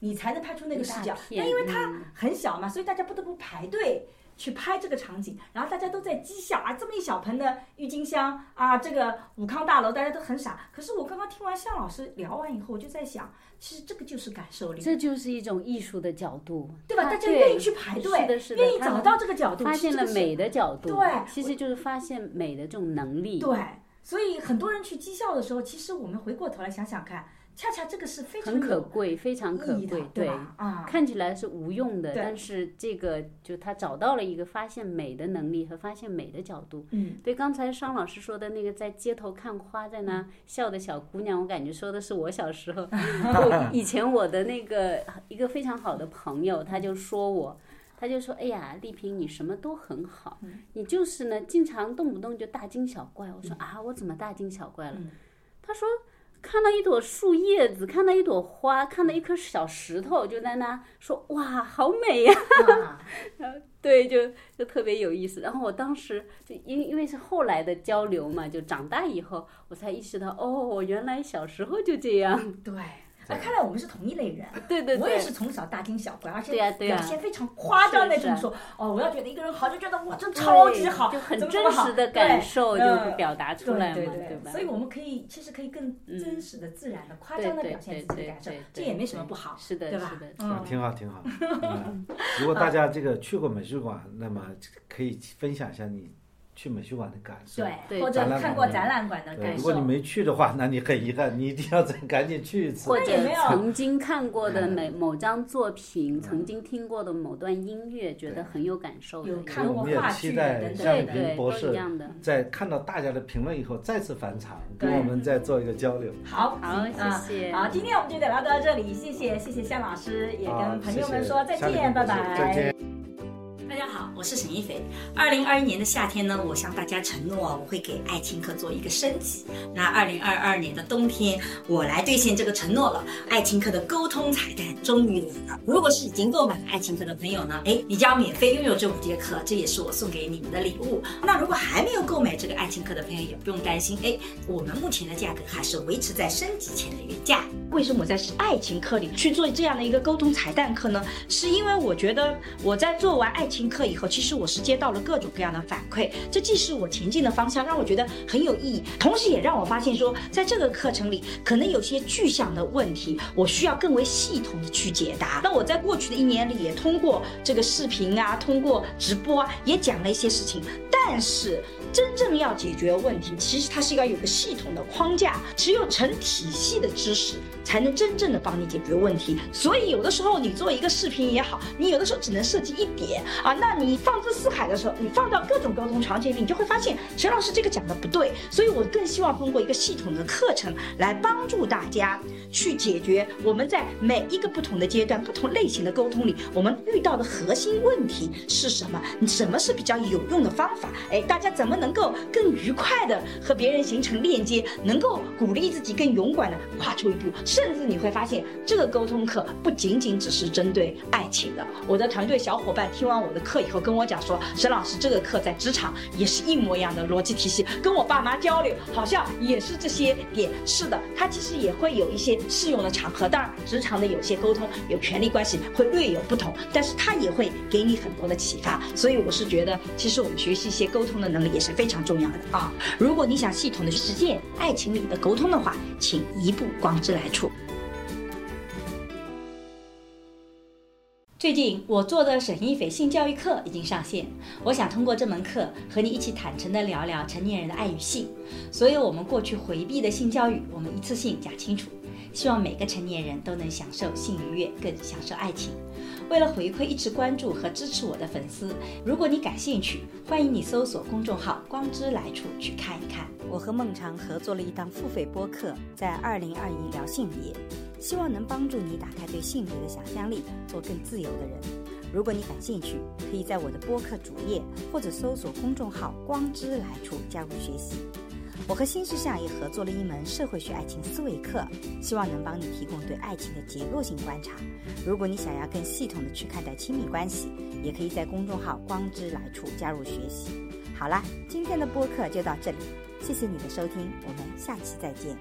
你才能拍出那个视角，那因为它很小嘛，所以大家不得不排队去拍这个场景，然后大家都在讥笑啊，这么一小盆的郁金香啊，这个武康大楼大家都很傻。可是我刚刚听完向老师聊完以后，我就在想，其实这个就是感受力，这就是一种艺术的角度，对吧？大家愿意去排队，愿意找到这个角度，发现了美的角度，对，其实就是发现美的这种能力。对，所以很多人去讥笑的时候，其实我们回过头来想想看。恰恰这个是非常很可贵，非常可贵，对啊，看起来是无用的，但是这个就他找到了一个发现美的能力和发现美的角度。嗯，对，刚才商老师说的那个在街头看花在那笑的小姑娘，我感觉说的是我小时候。以前我的那个一个非常好的朋友，他就说我，他就说，哎呀，丽萍你什么都很好，你就是呢经常动不动就大惊小怪。我说啊，我怎么大惊小怪了？他说。看到一朵树叶子，看到一朵花，看到一颗小石头，就在那说：“哇，好美呀！”然 后对，就就特别有意思。然后我当时就因因为是后来的交流嘛，就长大以后我才意识到，哦，我原来小时候就这样。对。那看来我们是同一类人。对对对。我也是从小大惊小怪，而且表现非常夸张那种说，哦，我要觉得一个人好，就觉得哇，这超级好，就很真实的感受就表达出来嘛，对吧？所以我们可以其实可以更真实的、自然的、夸张的表现自己的感受，这也没什么不好，是的，对吧？嗯，挺好，挺好。如果大家这个去过美术馆，那么可以分享一下你。去美术馆的感受，对，或者看过展览馆的感受。如果你没去的话，那你很遗憾，你一定要再赶紧去一次。或者曾经看过的某某张作品，曾经听过的某段音乐，觉得很有感受的。有看过话剧等等，对对，博士的。在看到大家的评论以后，再次返场，跟我们再做一个交流。好，好，谢谢。好，今天我们就聊到这里，谢谢，谢谢向老师，也跟朋友们说再见，拜拜。再见。大家好，我是沈一菲。二零二一年的夏天呢，我向大家承诺，我会给爱情课做一个升级。那二零二二年的冬天，我来兑现这个承诺了。爱情课的沟通彩蛋终于来了。如果是已经购买了爱情课的朋友呢，哎，你将免费拥有这五节课，这也是我送给你们的礼物。那如果还没有购买这个爱情课的朋友，也不用担心，哎，我们目前的价格还是维持在升级前的原价。为什么我在爱情课里去做这样的一个沟通彩蛋课呢？是因为我觉得我在做完爱情。听课以后，其实我是接到了各种各样的反馈，这既是我前进的方向，让我觉得很有意义，同时也让我发现说，在这个课程里，可能有些具象的问题，我需要更为系统的去解答。那我在过去的一年里，也通过这个视频啊，通过直播啊，也讲了一些事情，但是。真正要解决问题，其实它是要有个系统的框架，只有成体系的知识，才能真正的帮你解决问题。所以有的时候你做一个视频也好，你有的时候只能涉及一点啊，那你放之四海的时候，你放到各种沟通场景里，你就会发现陈老师这个讲的不对。所以我更希望通过一个系统的课程来帮助大家去解决我们在每一个不同的阶段、不同类型的沟通里，我们遇到的核心问题是什么？什么是比较有用的方法？哎，大家怎么？能够更愉快的和别人形成链接，能够鼓励自己更勇敢的跨出一步。甚至你会发现，这个沟通课不仅仅只是针对爱情的。我的团队小伙伴听完我的课以后跟我讲说，沈老师这个课在职场也是一模一样的逻辑体系，跟我爸妈交流好像也是这些点。是的，它其实也会有一些适用的场合。当然，职场的有些沟通有权利关系会略有不同，但是它也会给你很多的启发。所以我是觉得，其实我们学习一些沟通的能力也是非常重要的啊。如果你想系统的实践爱情里的沟通的话，请移步光之来处。最近我做的沈一斐性教育课已经上线，我想通过这门课和你一起坦诚的聊聊成年人的爱与性，所有我们过去回避的性教育，我们一次性讲清楚。希望每个成年人都能享受性愉悦，更享受爱情。为了回馈一直关注和支持我的粉丝，如果你感兴趣，欢迎你搜索公众号“光之来处”去看一看。我和孟尝合作了一档付费播客，在二零二一聊性别，希望能帮助你打开对性别的想象力，做更自由的人。如果你感兴趣，可以在我的播客主页或者搜索公众号“光之来处”加入学习。我和新世相也合作了一门社会学爱情思维课，希望能帮你提供对爱情的结构性观察。如果你想要更系统的去看待亲密关系，也可以在公众号“光之来处”加入学习。好啦，今天的播客就到这里，谢谢你的收听，我们下期再见。